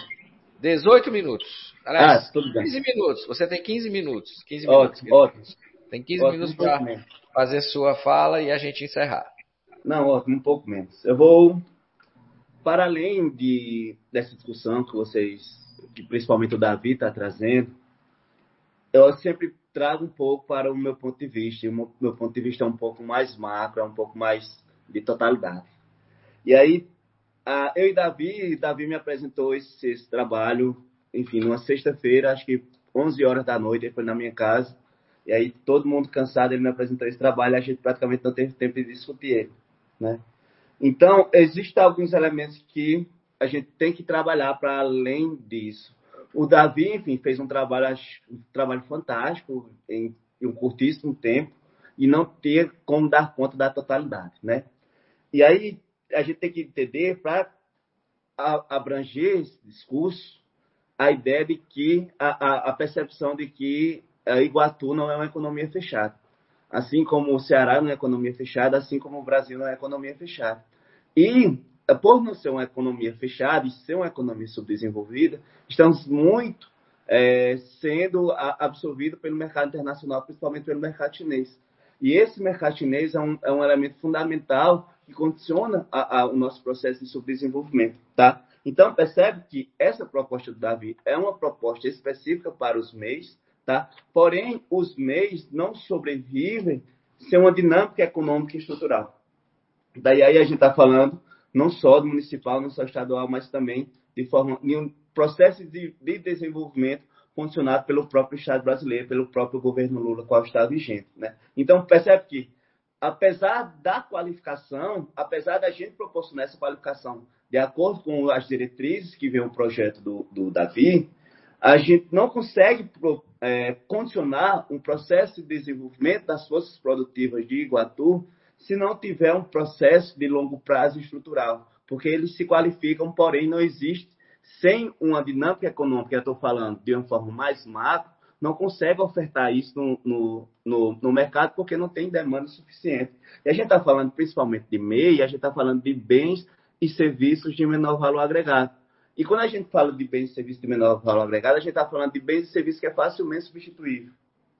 18 minutos. Aliás, ah, tudo bem. 15 minutos. Você tem 15 minutos. 15 minutos. Ótimo, ótimo. Tem 15 ótimo, minutos para fazer sua fala e a gente encerrar. Não, ótimo, um pouco menos. Eu vou, para além de, dessa discussão que vocês, que principalmente o Davi está trazendo, eu sempre trago um pouco para o meu ponto de vista. E o meu ponto de vista é um pouco mais macro, é um pouco mais de totalidade. E aí, eu e Davi, Davi me apresentou esse, esse trabalho, enfim, numa sexta-feira, acho que 11 horas da noite, ele foi na minha casa. E aí, todo mundo cansado, ele me apresentou esse trabalho a gente praticamente não teve tempo de discutir ele, né? Então, existem alguns elementos que a gente tem que trabalhar para além disso. O Davi, enfim, fez um trabalho, um trabalho fantástico em, em um curtíssimo tempo e não ter como dar conta da totalidade, né? E aí a gente tem que entender, para abranger esse discurso, a ideia de que, a, a, percepção de que a Iguatu não é uma economia fechada. Assim como o Ceará não é economia fechada, assim como o Brasil não é economia fechada. E, por não ser uma economia fechada e ser uma economia subdesenvolvida, estamos muito é, sendo absorvidos pelo mercado internacional, principalmente pelo mercado chinês. E esse mercado chinês é um, é um elemento fundamental que condiciona a, a, o nosso processo de subdesenvolvimento, tá? Então, percebe que essa proposta do Davi é uma proposta específica para os MEIs, tá? Porém, os MEIs não sobrevivem sem uma dinâmica econômica e estrutural. Daí aí a gente está falando não só do municipal, não só estadual, mas também de forma de um processo de, de desenvolvimento funcionado pelo próprio Estado brasileiro, pelo próprio governo Lula, qual está vigente. Né? Então, percebe que, apesar da qualificação, apesar da gente proporcionar essa qualificação de acordo com as diretrizes que vem o projeto do, do Davi, a gente não consegue é, condicionar um processo de desenvolvimento das forças produtivas de Iguatu se não tiver um processo de longo prazo estrutural, porque eles se qualificam, porém não existe sem uma dinâmica econômica, eu estou falando de uma forma mais macro, não consegue ofertar isso no, no, no, no, mercado porque não tem demanda suficiente. E a gente está falando principalmente de MEI, a gente está falando de bens e serviços de menor valor agregado. E quando a gente fala de bens e serviços de menor valor agregado, a gente está falando de bens e serviços que é facilmente substituível.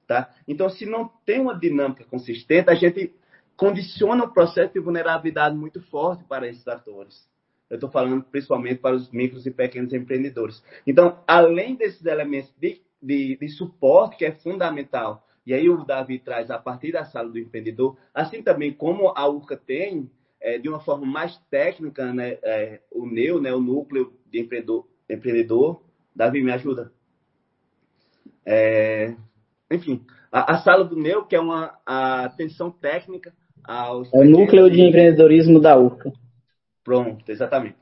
Tá? Então, se não tem uma dinâmica consistente, a gente condiciona o processo de vulnerabilidade muito forte para esses atores. Eu estou falando principalmente para os micros e pequenos empreendedores. Então, além desses elementos de, de, de suporte, que é fundamental, e aí o Davi traz a partir da sala do empreendedor, assim também como a URCA tem, é, de uma forma mais técnica, né, é, o NEU, né, o Núcleo de Empreendedor. empreendedor. Davi, me ajuda? É, enfim, a, a, sala do NEU, que é uma a atenção técnica aos. É o núcleo de empreendedorismo da URCA. Pronto, exatamente.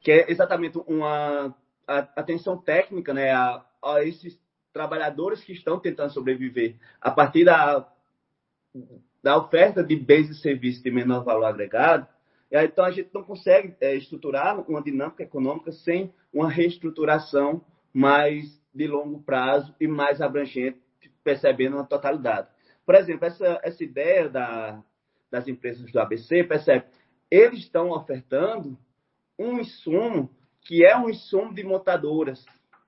Que é exatamente uma atenção técnica né, a, a esses trabalhadores que estão tentando sobreviver a partir da, da oferta de bens e serviços de menor valor agregado. Então, a gente não consegue é, estruturar uma dinâmica econômica sem uma reestruturação mais de longo prazo e mais abrangente, percebendo uma totalidade. Por exemplo, essa, essa ideia da, das empresas do ABC, percebe, eles estão ofertando um insumo que é um insumo de montadoras,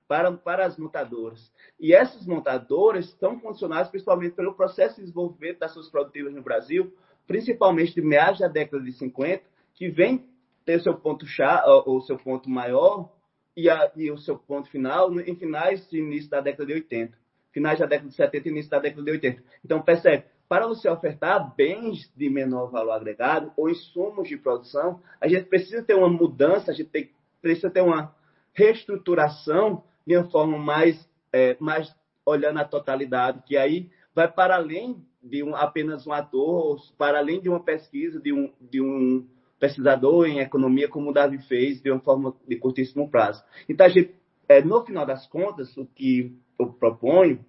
para, para as montadoras. E essas montadoras estão condicionadas principalmente pelo processo de desenvolvimento das suas produtivas no Brasil, principalmente de meados da década de 50, que vem ter seu ponto chá, ou seu ponto maior e, a, e o seu ponto final em finais e início da década de 80. Finais da década de 70 e início da década de 80. Então, percebe, para você ofertar bens de menor valor agregado ou insumos de produção, a gente precisa ter uma mudança, a gente tem, precisa ter uma reestruturação de uma forma mais, é, mais olhando a totalidade, que aí vai para além de um, apenas um ator, para além de uma pesquisa, de um, de um pesquisador em economia, como o Davi fez, de uma forma de curtíssimo prazo. Então, a gente, é, no final das contas, o que eu proponho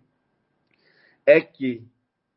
é que,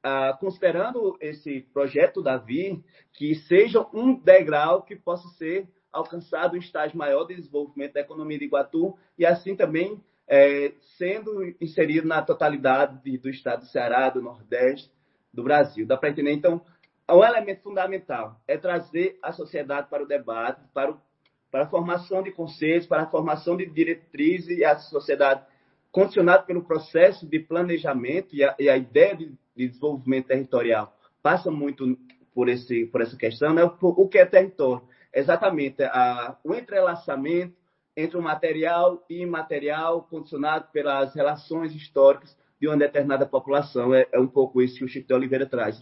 ah, considerando esse projeto Davi, que seja um degrau que possa ser alcançado um estágio maior de desenvolvimento da economia de Iguatu e assim também é, sendo inserido na totalidade do estado do Ceará, do Nordeste, do Brasil. Dá para entender? Então, um elemento fundamental é trazer a sociedade para o debate, para, o, para a formação de conceitos, para a formação de diretrizes e a sociedade condicionada pelo processo de planejamento e a, e a ideia de, de, desenvolvimento territorial passa muito por, esse, por essa questão. Né? O, o que é território? Exatamente a, o entrelaçamento entre o material e imaterial condicionado pelas relações históricas de uma determinada população. É, é um pouco isso que o Chico de Oliveira traz.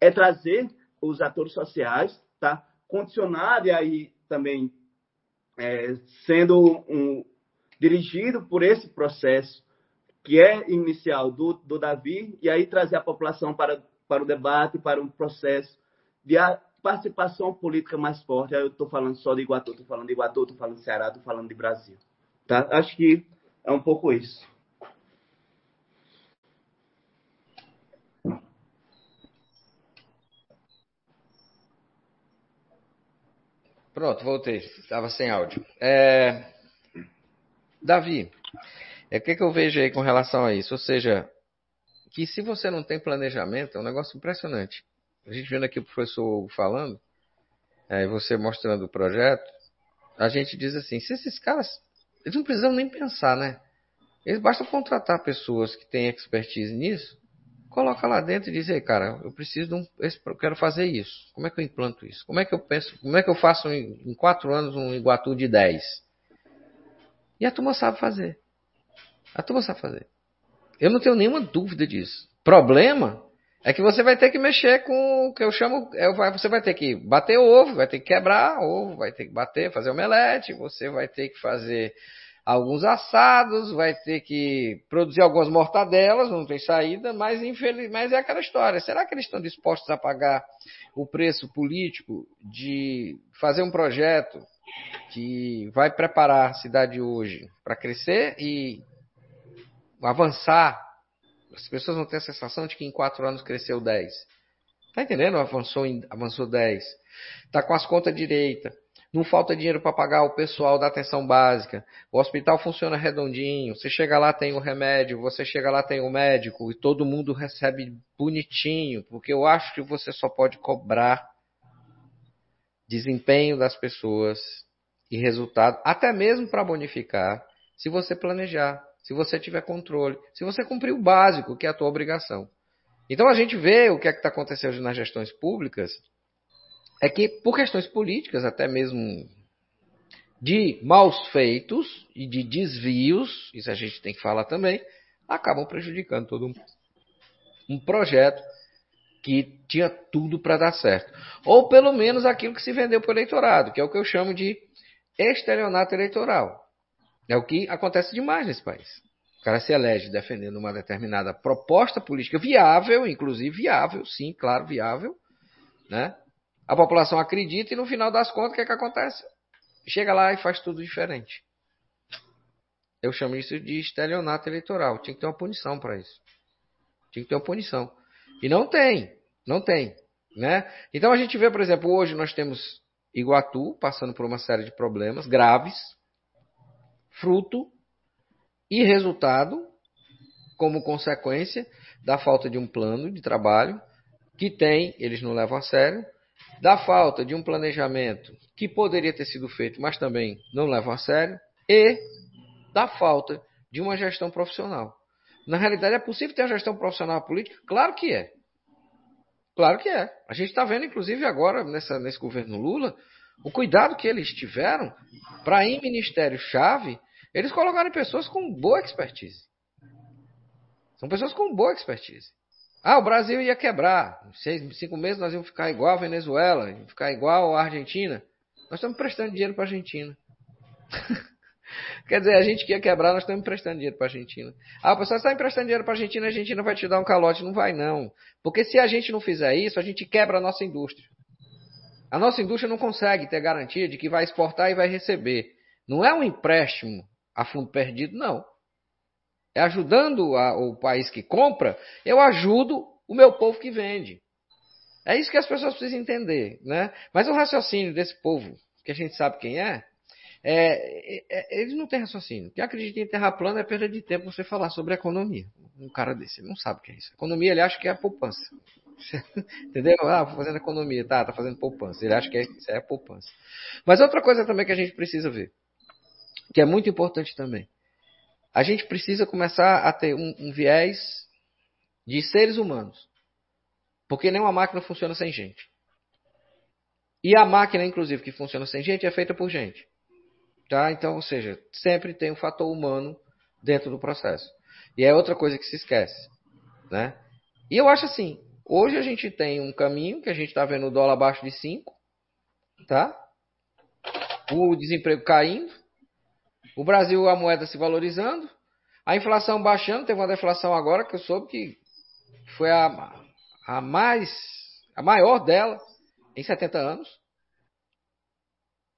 É trazer os atores sociais, tá? condicionado e aí também é, sendo um, dirigido por esse processo que é inicial do, do Davi, e aí trazer a população para, para o debate, para um processo de participação política mais forte. Eu estou falando só de Iguatu, estou falando de Iguatu, estou falando de Ceará, estou falando de Brasil. Tá? Acho que é um pouco isso. Pronto, voltei. Estava sem áudio. É... Davi, é o que, que eu vejo aí com relação a isso? Ou seja, que se você não tem planejamento, é um negócio impressionante. A gente vendo aqui o professor falando, é, você mostrando o projeto, a gente diz assim, se esses caras, eles não precisam nem pensar, né? Eles basta contratar pessoas que têm expertise nisso coloca lá dentro e diz, aí, cara, eu preciso de um, eu quero fazer isso. Como é que eu implanto isso? Como é que eu penso, como é que eu faço em, em quatro anos um Iguatu de 10? E a turma sabe fazer. A turma sabe fazer. Eu não tenho nenhuma dúvida disso. Problema é que você vai ter que mexer com o que eu chamo, é, você vai ter que bater ovo, vai ter que quebrar ovo, vai ter que bater, fazer omelete, você vai ter que fazer alguns assados, vai ter que produzir algumas mortadelas, não tem saída, mas mas é aquela história. Será que eles estão dispostos a pagar o preço político de fazer um projeto que vai preparar a cidade hoje para crescer e avançar? As pessoas vão ter a sensação de que em quatro anos cresceu 10. Tá entendendo? Avançou, avançou 10. Tá com as contas direita não falta dinheiro para pagar o pessoal da atenção básica. O hospital funciona redondinho. Você chega lá, tem o remédio. Você chega lá, tem o médico. E todo mundo recebe bonitinho. Porque eu acho que você só pode cobrar desempenho das pessoas e resultado, até mesmo para bonificar, se você planejar, se você tiver controle, se você cumprir o básico, que é a tua obrigação. Então a gente vê o que é que está acontecendo nas gestões públicas é que, por questões políticas, até mesmo de maus feitos e de desvios, isso a gente tem que falar também, acabam prejudicando todo um, projeto que tinha tudo para dar certo. Ou pelo menos aquilo que se vendeu para o eleitorado, que é o que eu chamo de estelionato eleitoral. É o que acontece demais nesse país. O cara se elege defendendo uma determinada proposta política viável, inclusive viável, sim, claro, viável, Né? A população acredita e no final das contas, o que, é que acontece? Chega lá e faz tudo diferente. Eu chamo isso de estelionato eleitoral. Tinha que ter uma punição para isso. Tinha que ter uma punição. E não tem. Não tem. Né? Então a gente vê, por exemplo, hoje nós temos Iguatu passando por uma série de problemas graves, fruto e resultado como consequência da falta de um plano de trabalho que tem, eles não levam a sério, da falta de um planejamento que poderia ter sido feito, mas também não levam a sério, e da falta de uma gestão profissional. Na realidade, é possível ter uma gestão profissional política? Claro que é. Claro que é. A gente está vendo, inclusive, agora, nessa, nesse governo Lula, o cuidado que eles tiveram para, em ministério-chave, eles colocarem pessoas com boa expertise. São pessoas com boa expertise. Ah, o Brasil ia quebrar. Seis, cinco meses nós íamos ficar igual a Venezuela, íamos ficar igual a Argentina. Nós estamos prestando dinheiro para a Argentina. Quer dizer, a gente que ia quebrar, nós estamos emprestando dinheiro para a Argentina. Ah, o pessoal está emprestando dinheiro para a Argentina, a Argentina vai te dar um calote. Não vai, não. Porque se a gente não fizer isso, a gente quebra a nossa indústria. A nossa indústria não consegue ter garantia de que vai exportar e vai receber. Não é um empréstimo a fundo perdido, não. É ajudando a, o país que compra, eu ajudo o meu povo que vende. É isso que as pessoas precisam entender. Né? Mas o raciocínio desse povo, que a gente sabe quem é, é, é, é, eles não têm raciocínio. Quem acredita em terra plana é perda de tempo você falar sobre economia. Um cara desse, não sabe o que é isso. Economia, ele acha que é a poupança. Entendeu? Ah, fazendo economia, tá, tá fazendo poupança. Ele acha que é, isso é poupança. Mas outra coisa também que a gente precisa ver, que é muito importante também. A gente precisa começar a ter um, um viés de seres humanos. Porque nenhuma máquina funciona sem gente. E a máquina, inclusive, que funciona sem gente, é feita por gente. Tá? Então, ou seja, sempre tem um fator humano dentro do processo. E é outra coisa que se esquece. Né? E eu acho assim, hoje a gente tem um caminho que a gente está vendo o dólar abaixo de 5, tá? o desemprego caindo, o Brasil, a moeda se valorizando, a inflação baixando, teve uma deflação agora que eu soube que foi a, a mais, a maior dela em 70 anos.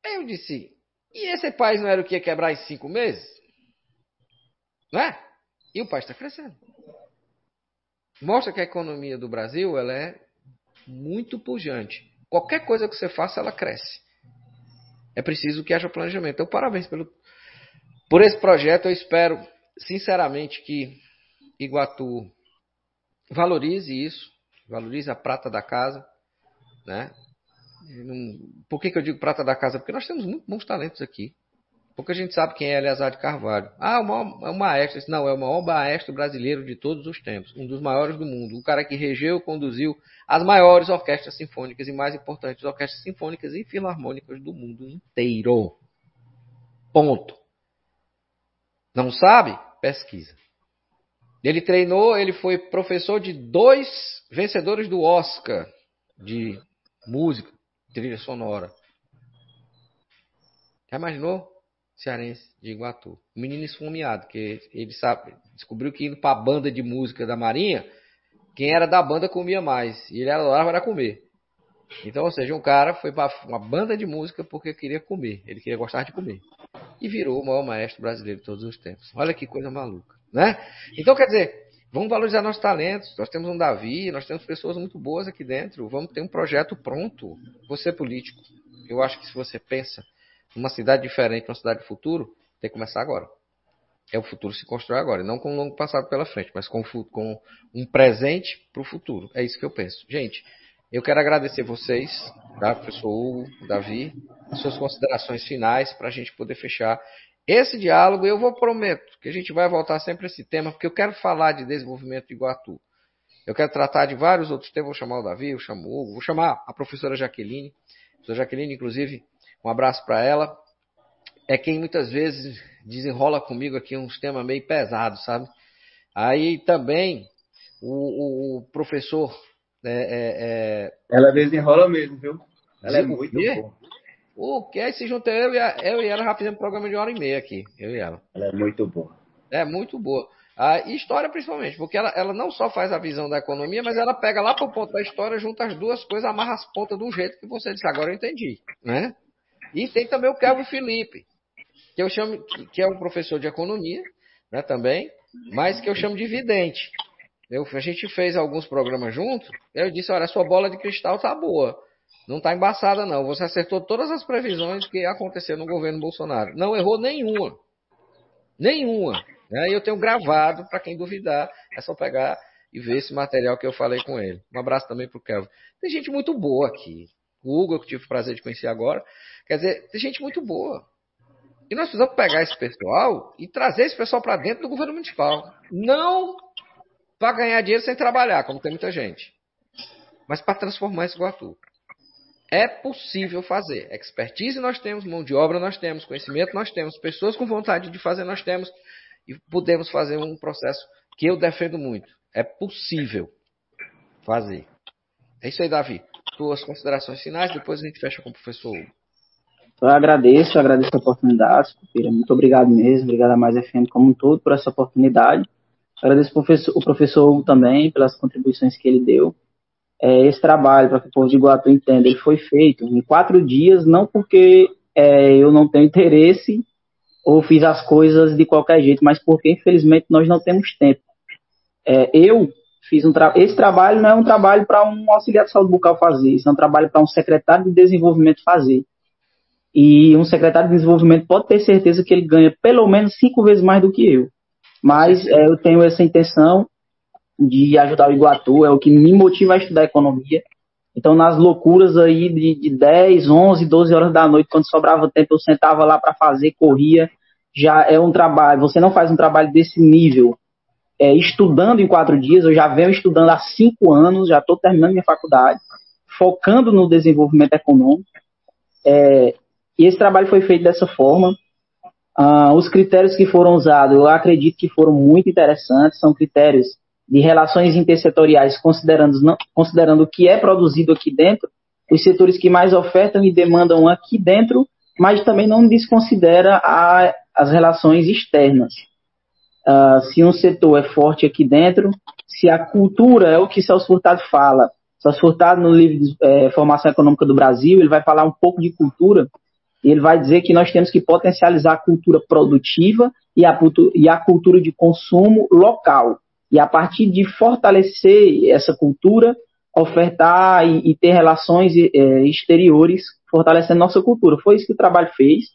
Aí eu disse, e esse país não era o que ia quebrar em cinco meses? Não é? E o país está crescendo. Mostra que a economia do Brasil ela é muito pujante. Qualquer coisa que você faça, ela cresce. É preciso que haja planejamento. Então, parabéns pelo, por esse projeto. Eu espero, sinceramente, que Iguatu valorize isso, valorize a prata da casa, né? Por que, que eu digo prata da casa? Porque nós temos muito bons talentos aqui. Porque a gente sabe quem é Eleazar de Carvalho. Ah, o maior, é o maestro. Não, é o maior maestro brasileiro de todos os tempos. Um dos maiores do mundo. O cara que regeu, conduziu as maiores orquestras sinfônicas e mais importantes orquestras sinfônicas e filarmônicas do mundo inteiro. Ponto. Não sabe? Pesquisa. Ele treinou, ele foi professor de dois vencedores do Oscar de música trilha sonora. Já imaginou? Cearense de Iguatu. Um menino esfomeado, que ele sabe, descobriu que indo para a banda de música da Marinha, quem era da banda comia mais. E ele adorava era comer. Então, ou seja, um cara foi para uma banda de música porque queria comer. Ele queria gostar de comer. E virou o maior maestro brasileiro de todos os tempos. Olha que coisa maluca, né? Então, quer dizer, Vamos valorizar nossos talentos. Nós temos um Davi, nós temos pessoas muito boas aqui dentro. Vamos ter um projeto pronto. Você é político. Eu acho que se você pensa numa cidade diferente, numa cidade do futuro, tem que começar agora. É o futuro se constrói agora, não com um longo passado pela frente, mas com, com um presente para o futuro. É isso que eu penso. Gente, eu quero agradecer vocês, tá? professor Hugo, Davi, suas considerações finais para a gente poder fechar esse diálogo, eu vou prometo que a gente vai voltar sempre a esse tema, porque eu quero falar de desenvolvimento de Iguatu. Eu quero tratar de vários outros temas, vou chamar o Davi, vou chamar o Hugo, vou chamar a professora Jaqueline. A professora Jaqueline, inclusive, um abraço para ela. É quem muitas vezes desenrola comigo aqui uns temas meio pesados, sabe? Aí também o, o, o professor. É, é, é... Ela desenrola mesmo, viu? Ela é muito boa. O que aí se junta eu e, a, eu e ela já fizemos um programa de uma hora e meia aqui, eu e ela. Ela é muito boa. É muito boa. Ah, e história principalmente, porque ela, ela não só faz a visão da economia, mas ela pega lá para o ponto da história, junta as duas coisas, amarra as pontas de um jeito que você disse, agora eu entendi. Né? E tem também o Kelvin Felipe, que eu chamo, que é um professor de economia, né, também, mas que eu chamo de vidente. Eu, a gente fez alguns programas juntos, eu disse, olha, a sua bola de cristal tá boa. Não tá embaçada, não. Você acertou todas as previsões que ia acontecer no governo Bolsonaro. Não errou nenhuma. Nenhuma. Né? E eu tenho gravado, para quem duvidar, é só pegar e ver esse material que eu falei com ele. Um abraço também para o Kelvin. Tem gente muito boa aqui. Hugo, que eu tive o prazer de conhecer agora. Quer dizer, tem gente muito boa. E nós precisamos pegar esse pessoal e trazer esse pessoal para dentro do governo municipal. Não para ganhar dinheiro sem trabalhar, como tem muita gente. Mas para transformar esse Iguatu. É possível fazer. Expertise nós temos, mão de obra nós temos, conhecimento nós temos, pessoas com vontade de fazer nós temos e podemos fazer um processo que eu defendo muito. É possível fazer. É isso aí, Davi. Suas considerações finais, depois a gente fecha com o professor Hugo. Eu agradeço, agradeço a oportunidade, Muito obrigado mesmo, obrigado a Mais FM como um todo por essa oportunidade. Agradeço o professor, o professor Hugo também pelas contribuições que ele deu. É, esse trabalho, para que o povo de Iguatu entenda, ele foi feito em quatro dias, não porque é, eu não tenho interesse ou fiz as coisas de qualquer jeito, mas porque infelizmente nós não temos tempo. É, eu fiz um tra esse trabalho não é um trabalho para um auxiliar de saúde bucal fazer, isso é um trabalho para um secretário de desenvolvimento fazer. E um secretário de desenvolvimento pode ter certeza que ele ganha pelo menos cinco vezes mais do que eu. Mas é, eu tenho essa intenção de ajudar o Iguatu, é o que me motiva a estudar economia. Então, nas loucuras aí de, de 10, 11, 12 horas da noite, quando sobrava tempo, eu sentava lá para fazer, corria. Já é um trabalho. Você não faz um trabalho desse nível é, estudando em quatro dias. Eu já venho estudando há cinco anos, já estou terminando minha faculdade, focando no desenvolvimento econômico. É, e esse trabalho foi feito dessa forma. Ah, os critérios que foram usados, eu acredito que foram muito interessantes. São critérios de relações intersetoriais, considerando, não, considerando o que é produzido aqui dentro, os setores que mais ofertam e demandam aqui dentro, mas também não desconsidera a, as relações externas. Uh, se um setor é forte aqui dentro, se a cultura é o que Celso Furtado fala, Celso Furtado no livro de é, Formação Econômica do Brasil, ele vai falar um pouco de cultura, e ele vai dizer que nós temos que potencializar a cultura produtiva e a, e a cultura de consumo local. E a partir de fortalecer essa cultura, ofertar e, e ter relações é, exteriores, fortalecendo nossa cultura. Foi isso que o trabalho fez.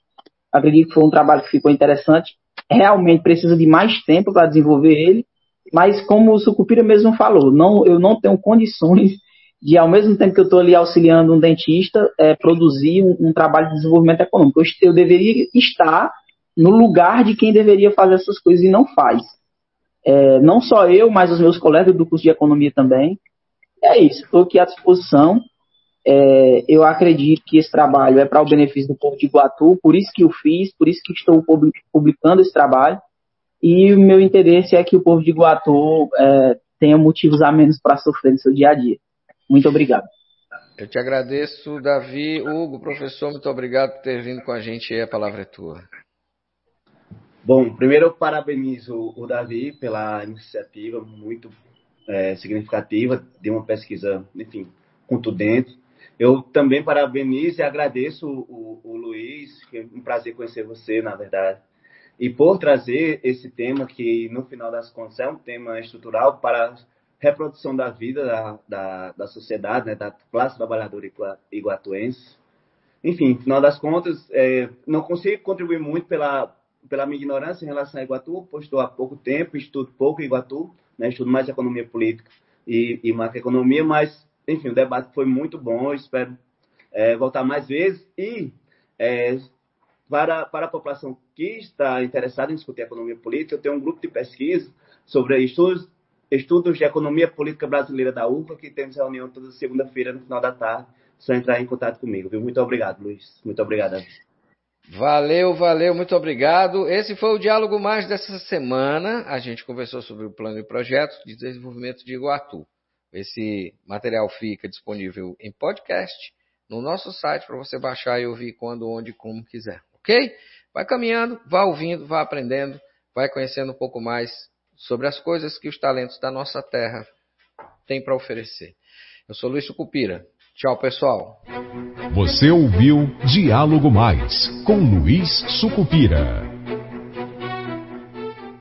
Acredito que foi um trabalho que ficou interessante. Realmente precisa de mais tempo para desenvolver ele, mas como o Sucupira mesmo falou, não, eu não tenho condições de, ao mesmo tempo que eu estou ali auxiliando um dentista, é, produzir um, um, trabalho de desenvolvimento econômico. Eu, eu deveria estar no lugar de quem deveria fazer essas coisas e não faz. É, não só eu, mas os meus colegas do curso de economia também. É isso, estou aqui à disposição. É, eu acredito que esse trabalho é para o benefício do povo de Iguatu, por isso que eu fiz, por isso que estou publicando esse trabalho. E o meu interesse é que o povo de Iguatu é, tenha motivos a menos para sofrer no seu dia a dia. Muito obrigado. Eu te agradeço, Davi. Hugo, professor, muito obrigado por ter vindo com a gente. A palavra é tua. Bom, primeiro eu parabenizo o Davi pela iniciativa muito é, significativa de uma pesquisa, enfim, contundente. Eu também parabenizo e agradeço o, o, o Luiz, que é um prazer conhecer você, na verdade, e por trazer esse tema que, no final das contas, é um tema estrutural para a reprodução da vida da, da, da sociedade, né, da classe trabalhadora iguatuense. Enfim, no final das contas, é, não consigo contribuir muito pela, pela minha ignorância em relação a Iguatu, pois estou há pouco tempo, estudo pouco Iguatu, né, estudo mais economia política e, e macroeconomia, mas, enfim, o debate foi muito bom, espero é, voltar mais vezes e é, para, para a população que está interessada em discutir economia política, eu tenho um grupo de pesquisa sobre estudos, estudos de economia política brasileira da UFA, que temos reunião toda segunda-feira no final da tarde. Só entrar em contato comigo, viu? Muito obrigado, Luiz. Muito obrigado. Valeu, valeu, muito obrigado. Esse foi o Diálogo Mais dessa semana. A gente conversou sobre o plano e projetos de desenvolvimento de Iguatu. Esse material fica disponível em podcast no nosso site para você baixar e ouvir quando, onde, como quiser, ok? Vai caminhando, vá ouvindo, vá aprendendo, vai conhecendo um pouco mais sobre as coisas que os talentos da nossa terra têm para oferecer. Eu sou Luiz Sucupira. Tchau, pessoal. Você ouviu Diálogo Mais com Luiz Sucupira.